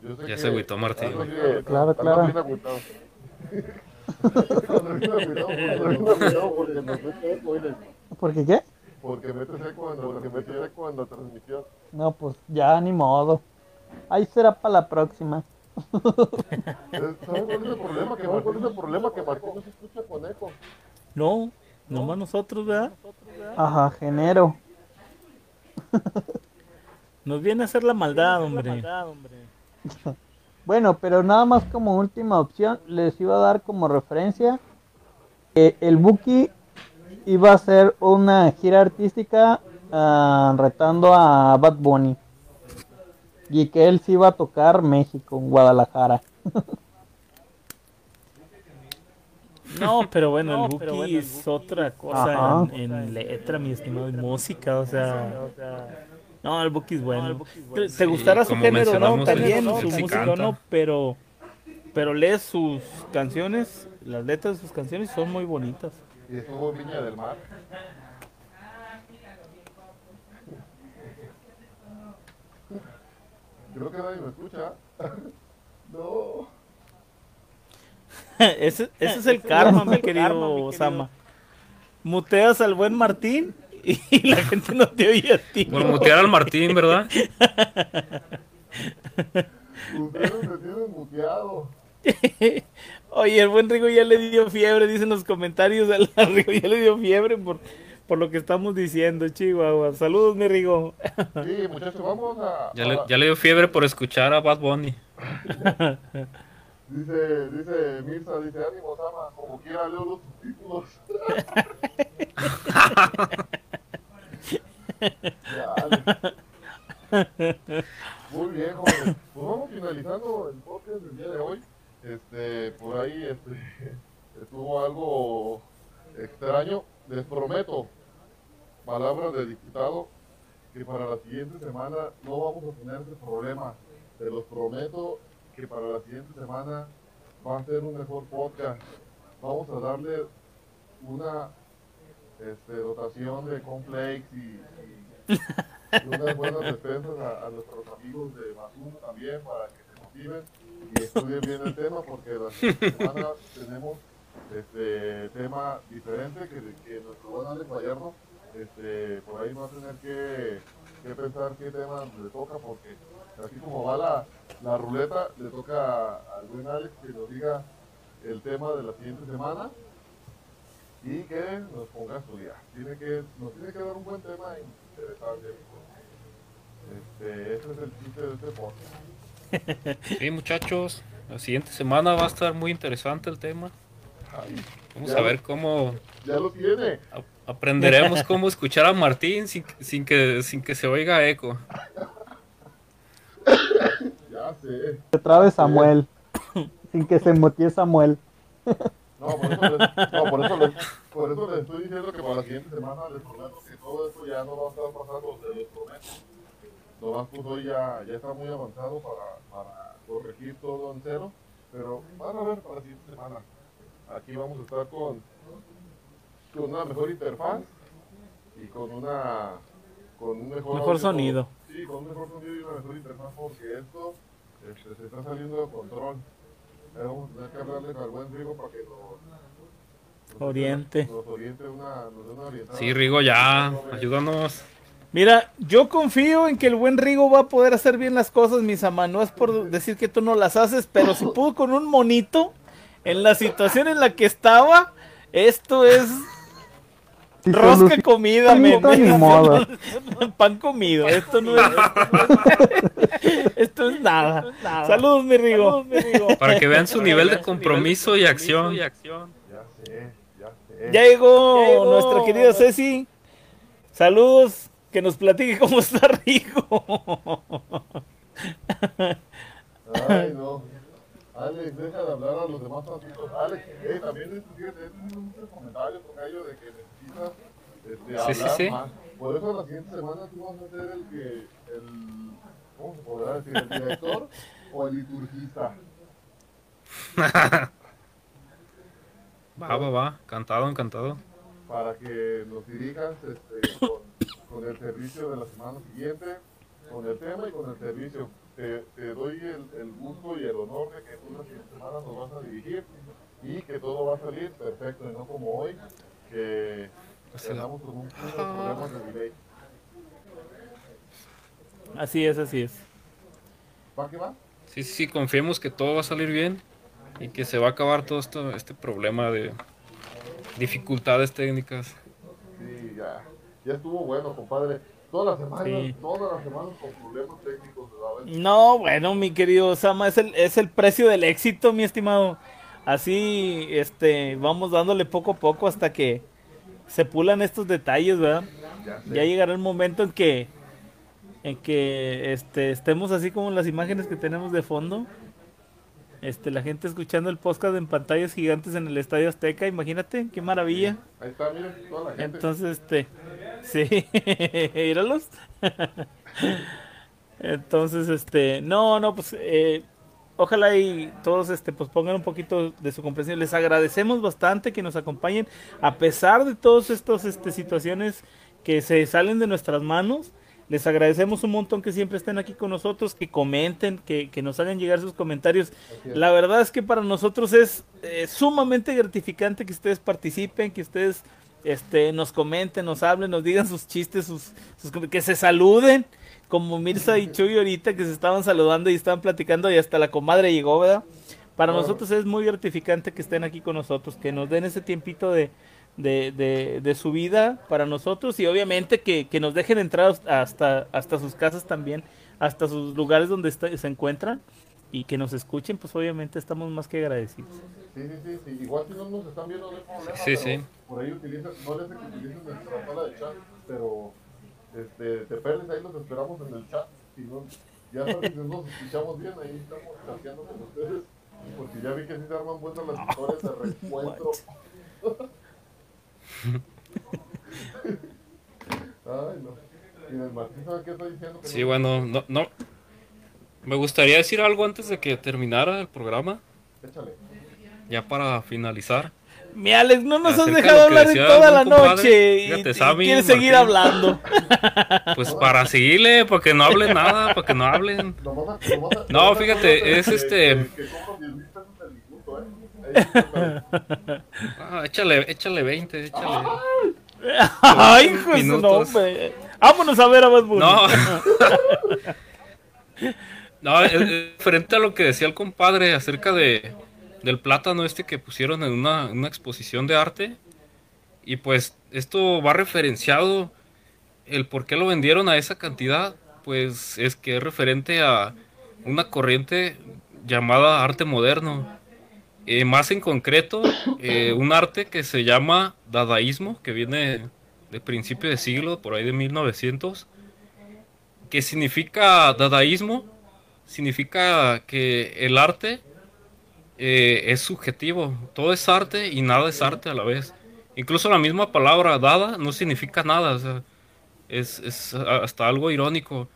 Yo sé Ya que se agüitó Martín. güey. bien- Claro, claro. bien agüitado. Andas bien porque nos mete eco, oye, ¿Por qué qué? Porque metes eco en, porque metes eco en la transmisión. No, pues ya ni modo. Ahí será para la próxima. ¿Sabes cuál es el problema? Que, ¿Cuál es el problema? Que Martín no se escucha con eco. No, nomás nosotros, ¿verdad? Ajá, genero. Nos viene a hacer la maldad, hombre. <laughs> Bueno, pero nada más como última opción, les iba a dar como referencia que el Buki iba a hacer una gira artística ah, retando a Bad Bunny. Y que él sí iba a tocar México, en Guadalajara. <laughs> No, pero bueno, el Buki es otra cosa en, en letra, mi estimado, y música, o sea, No, el Buki es bueno. el Buki es Te- bueno. Te gustará su género, ¿no? También, su música, canta. ¿no? Pero, pero lees sus canciones, las letras de sus canciones son muy bonitas. Y estuvo Viña del Mar. Creo que nadie me escucha. <laughs> no. <laughs> ese, ese es el <laughs> karma, mi el querido karma, mi querido. Osama. Muteas al buen Martín y la gente no te oye a ti. Por mutear al Martín, ¿verdad? Ustedes me tienen muteado. Oye, el buen Rigo ya le dio fiebre, dicen los comentarios. <laughs> Al Rigo ya le dio fiebre por, por lo que estamos diciendo, Chihuahua. Saludos, mi Rigo. Sí, muchachos, vamos a. Ya le, a- ya le dio fiebre por escuchar a Bad Bunny. <laughs> Dice, dice Mirza, dice ánimo, Sama, como quiera leo los subtítulos. <laughs> Muy bien. Pues vamos finalizando el podcast del día de hoy. Este, por ahí este, estuvo algo extraño. Les prometo, palabras de diputado, que para la siguiente semana no vamos a tener ese problema. Se los prometo que para la siguiente semana va a ser un mejor podcast. Vamos a darle una este, dotación de y, y- unas buenas despensas a, nuestros amigos de Mazum también para que se motiven y estudien bien el tema porque la semana tenemos este tema diferente que, nuestro buen Alex Vallarno este, por ahí va a tener que, que pensar qué tema le toca porque así como va la, la ruleta le toca al buen Alex que nos diga el tema de la siguiente semana y que nos ponga a estudiar. Tiene que, nos tiene que dar un buen tema. Este, ese es el chiste de este podcast. <laughs> Sí, muchachos. La siguiente semana va a estar muy interesante el tema. Vamos Ya. a ver cómo ya lo tiene. a- aprenderemos cómo escuchar a Martín sin, sin que, sin que se oiga eco. <coughs> Ya sé. Se trabe Samuel. <coughs> Sin que se mutee Samuel. No, por eso, les, no, por eso, les, por eso les estoy diciendo que para la siguiente semana les prometo todo esto ya no va a estar pasando, se los prometo. Hoy ya, ya está muy avanzado para, para corregir todo en cero, pero van a ver para la siguiente semana. Aquí vamos a estar con, con una mejor interfaz y con una con un mejor, Mejor sonido. Sí, con un mejor sonido y una mejor interfaz porque esto este, se está saliendo de control. Vamos a tener que hablarle al buen Rigo para que nos Oriente. Sí, Rigo, ya. Ayúdanos. Mira, yo confío en que el buen Rigo va a poder hacer bien las cosas, mis amas. No es por decir que tú no las haces, pero si pudo con un monito, en la situación en la que estaba, esto es rosca comida, men. <laughs> modo. Pan comido. Esto no es, <laughs> esto es nada. Saludos, mi Rigo. Para que vean su nivel de compromiso y acción. Ya sé, ya sé. Ya llegó, nuestra querida Ceci. Saludos, que nos platique cómo está Rigo. Ay, no. Alex, deja de hablar a los demás tantito. Alex, eh, también es- fíjate, muchos comentarios con ello de que necesitas este, Sí, sí, hablar sí. más. Por eso la siguiente semana tú vas a ser el que, el, ¿cómo se podrá decir? ¿El director o el liturgista? <laughs> Va, va, va. Cantado, encantado. para que nos dirijas este, con, con el servicio de la semana siguiente, con el tema y con el servicio. Te, te doy el, el gusto y el honor de que tú la siguiente semana nos vas a dirigir y que todo va a salir perfecto y no como hoy, que quedamos con un unos problemas de delay. Así es, así es. ¿Va que va? Sí, sí, confiemos que todo va a salir bien y que se va a acabar todo esto, este problema de dificultades técnicas. Sí, ya. Ya estuvo bueno, compadre. Todas las semanas, Sí. todas las semanas con problemas técnicos. No, bueno, mi querido Osama, es el, es el precio del éxito, mi estimado. Así, este, vamos dándole poco a poco hasta que se pulan estos detalles, ¿verdad? Ya. Ya llegará el momento en que, en que, este, estemos así como las imágenes que tenemos de fondo. Este, la gente escuchando el podcast en pantallas gigantes en el Estadio Azteca, imagínate, qué maravilla. Ahí está, miren, toda la gente. Entonces, este, Sí, <laughs> míralos. <laughs> Entonces, este, no, no, pues, eh, ojalá y todos, este, pues pongan un poquito de su comprensión. Les agradecemos bastante que nos acompañen, a pesar de todas estas, este, situaciones que se salen de nuestras manos. Les agradecemos un montón que siempre estén aquí con nosotros, que comenten, que, que nos hagan llegar sus comentarios. La verdad es que para nosotros es eh, sumamente gratificante que ustedes participen, que ustedes este, nos comenten, nos hablen, nos digan sus chistes, sus, sus que se saluden, como Mirza y <laughs> Chuy ahorita que se estaban saludando y estaban platicando y hasta la comadre llegó, ¿verdad? Para nosotros es muy gratificante que estén aquí con nosotros, que nos den ese tiempito de, de, de, de su vida para nosotros y obviamente que, que nos dejen entrar hasta, hasta sus casas también, hasta sus lugares donde está- se encuentran y que nos escuchen, pues obviamente estamos más que agradecidos. Sí, sí, sí, sí. Igual si no nos están viendo, no hay problema. Sí, pero sí. Por ahí utilizan, no les que utilicen nuestra sala de chat, pero este, te perdes, ahí los esperamos en el chat. Si no, ya sabes, si no nos escuchamos bien, ahí estamos chateando con ustedes. Porque ya vi que sí se arman buenas las historias de <laughs> reencuentro. Ay, no. Y el Martín, ¿sabe qué está diciendo? Que Sí, no- bueno, no, no. Me gustaría decir algo antes de que terminara el programa, Échale. ya para finalizar. Mi Alex, no nos has Acerca de dejado que hablar en toda la compadre, noche y, fíjate, y Sammy, quieres seguir Martín. hablando. <laughs> Pues para seguirle, para que no hablen nada, para que no hablen. No, fíjate, es este- Ah, échale, échale 20, échale. Ay, hijo su nombre. Vámonos a ver a Bad Bunny. No. <laughs> No, diferente a lo que decía el compadre acerca de del plátano este que pusieron en una, una exposición de arte. Y pues esto va referenciado el por qué lo vendieron a esa cantidad, pues es que es referente a una corriente llamada arte moderno. Eh, más en concreto, eh, un arte que se llama dadaísmo, que viene de principio de siglo, por ahí de 1900, que significa dadaísmo, significa que el arte eh, es subjetivo, todo es arte y nada es arte a la vez. Incluso la misma palabra dada no significa nada, es, es hasta algo irónico.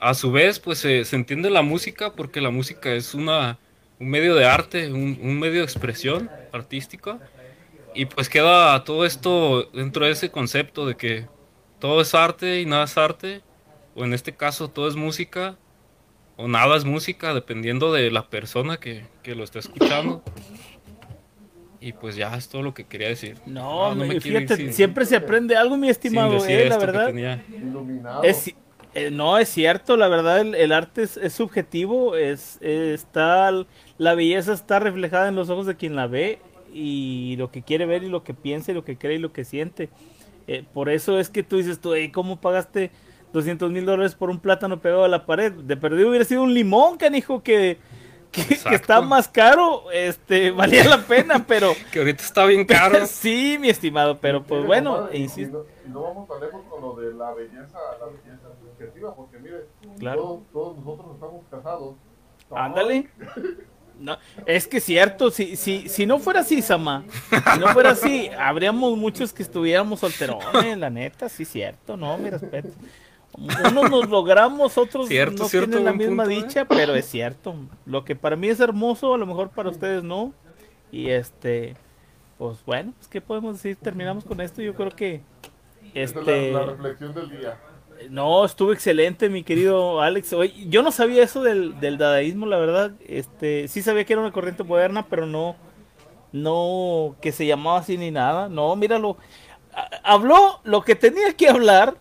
A su vez, pues se entiende la música porque la música es una, un medio de arte, un, un medio de expresión artística. Y pues queda todo esto dentro de ese concepto de que todo es arte y nada es arte, o en este caso todo es música, o nada es música, dependiendo de la persona que, que lo está escuchando. Y pues ya es todo lo que quería decir. No, me me- quiero ir fíjate, sin- siempre se aprende algo, mi sin estimado, decir eh, la verdad. tenía. Iluminado. Es, ci- eh, no, es cierto, la verdad, el, el arte es, es subjetivo, es, eh, está, la belleza está reflejada en los ojos de quien la ve y lo que quiere ver y lo que piensa y lo que cree y lo que siente. Eh, por eso es que tú dices, tú, "Ey, ¿cómo pagaste 200 mil dólares por un plátano pegado a la pared? De perdido hubiera sido un limón, canijo, que, que, que está más caro, este, <laughs> valía la pena, pero... <laughs> Que ahorita está bien caro. <laughs> sí, mi estimado, pero pues bueno, e insisto. No vamos tan lejos con lo de la belleza, la belleza porque mire, Claro. todos, todos nosotros estamos casados. Ándale. No, es que es cierto, si, si, si no fuera así, Sama, si no fuera así, habríamos muchos que estuviéramos solterones, la neta, sí, cierto, no, mi respeto. Unos nos logramos, otros Cierto, no cierto, tienen la misma punto, ¿eh? dicha, pero es cierto. Lo que para mí es hermoso, a lo mejor para ustedes no. Y este, pues bueno, pues, ¿qué podemos decir? Terminamos con esto, yo creo que este... es la, la reflexión del día. No, estuvo excelente, mi querido Alex. Oye, yo no sabía eso del, del dadaísmo, la verdad. Este, sí sabía que era una corriente moderna, pero no, no que se llamaba así ni nada. No, míralo. Ha- Habló lo que tenía que hablar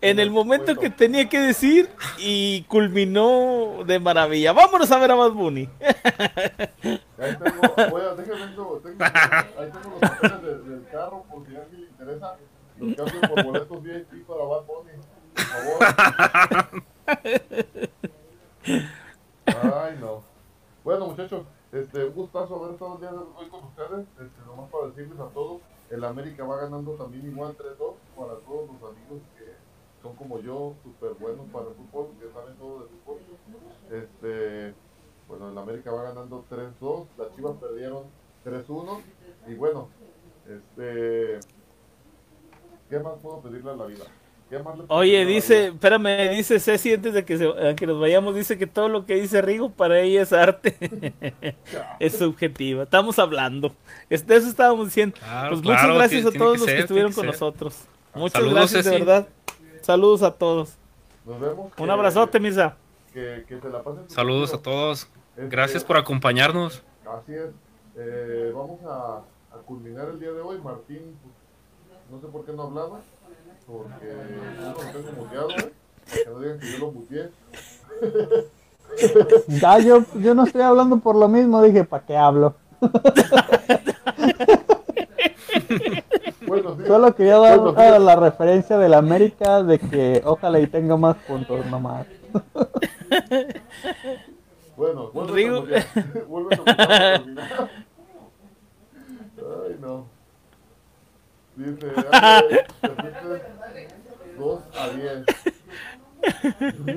en el momento que tenía que decir y culminó de maravilla. Vámonos a ver a Bad Bunny. Ahí tengo, tengo, tengo- ahí tengo los papeles de- del carro, por si a alguien le interesa. Los cambios por boletos VIP para Bad Bunny. Por favor. Ay, no. Bueno, muchachos, este, un gustazo haber estado el día de hoy con ustedes. Este, nomás para decirles a todos, el América va ganando también igual 3-2 para todos los amigos que son como yo, súper buenos para el fútbol, que saben todo de fútbol. Este, bueno, el América va ganando 3-2, las Chivas perdieron 3-1 y bueno, este ¿Qué más puedo pedirle a la vida? ¿Qué más le puedo Oye, dice, espérame, dice Ceci antes de que, se- a que nos vayamos, dice que todo lo que dice Rigo para ella es arte. <laughs> es subjetiva. Estamos hablando. Es- De eso estábamos diciendo. Claro, pues claro, muchas gracias tiene- a todos que los ser, que estuvieron con ser. nosotros. Muchas Saludos, gracias, de verdad. Saludos a todos. Nos vemos. Un que- abrazote, Misa. Que, que se la pasen Saludos a todos. Este, Gracias por acompañarnos. Así es. Eh, vamos a, a culminar el día de hoy. Martín, pues, no sé por qué no ha hablado. Porque yo no lo tengo muteado, ¿eh? Que no digan que yo lo muteé. <laughs> Ya, yo, yo no estoy hablando por lo mismo, dije, ¿para qué hablo? Bueno, sí. Solo quería dar Bueno, sí. la referencia del América de que ojalá y tenga más puntos nomás. Bueno, vuelve a. <laughs> Ay, no. Dice, 2 a 10.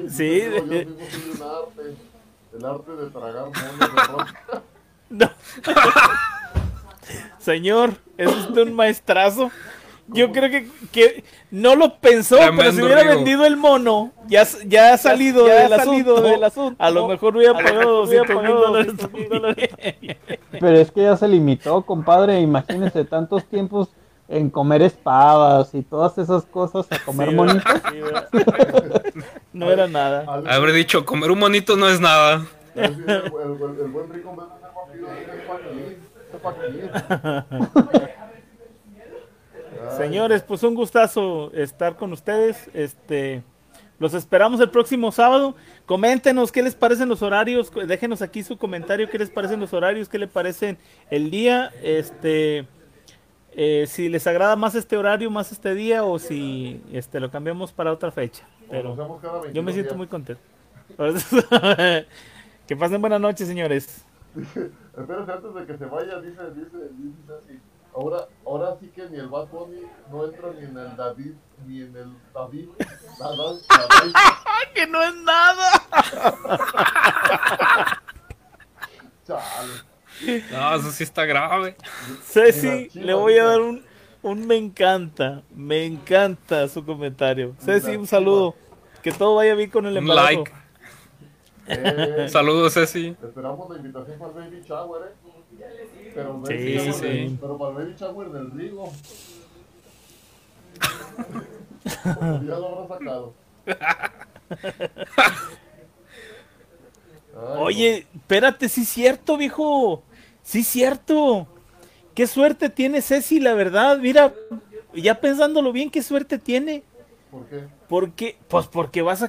<laughs> Sí, Yo, yo de- mismo soy un arte. El arte de tragar monos de roca. <laughs> No. <laughs> Señor, es usted un maestrazo. Yo creo que, que no lo pensó, pero si Tremendo hubiera vendido el mono, ya, ya ha salido, ya del, ha salido asunto, del asunto. A lo mejor hubiera pagado mejor hubiera 200 mil pagado dólares. 200,000 también. Pero es que ya se limitó, compadre. Imagínense tantos tiempos en comer espadas y todas esas cosas a comer Sí, monitos. <laughs> No era nada. Haber dicho, comer un monito no es nada. el, el- el- el buen rico Señores, pues un gustazo estar con ustedes. Este, los esperamos el próximo sábado. Coméntenos qué les parecen los horarios. Déjenos aquí su comentario qué les parecen los horarios, qué les parecen el día. Este, eh, si les agrada más este horario, más este día, o si este lo cambiamos para otra fecha. Pero yo me 22 siento días. muy contento. <laughs> Que pasen buenas noches, señores. <laughs> Espérense, antes de que se vaya, dice, dice, dice así. Ahora, ahora sí que ni el Bad Bunny no entra ni en el David, ni en el David. Nada. <laughs> Que no es nada. Chale. No, eso sí está grave. Ceci, le voy a dar un, un me encanta, me encanta su comentario. Ceci, un saludo. Que todo vaya bien con el Un embarazo. like. Eh, Saludos, Ceci. esperamos la invitación para el Baby Shower, ¿eh? Pero, Sí, shower sí. del- pero para el Baby Shower del Rigo. <laughs> ya lo habrá sacado. Ay, Oye, espérate, sí es cierto, viejo. Sí cierto. Qué suerte tiene Ceci, la verdad. Mira, ya pensándolo bien, qué suerte tiene. ¿Por qué? Porque, pues porque vas a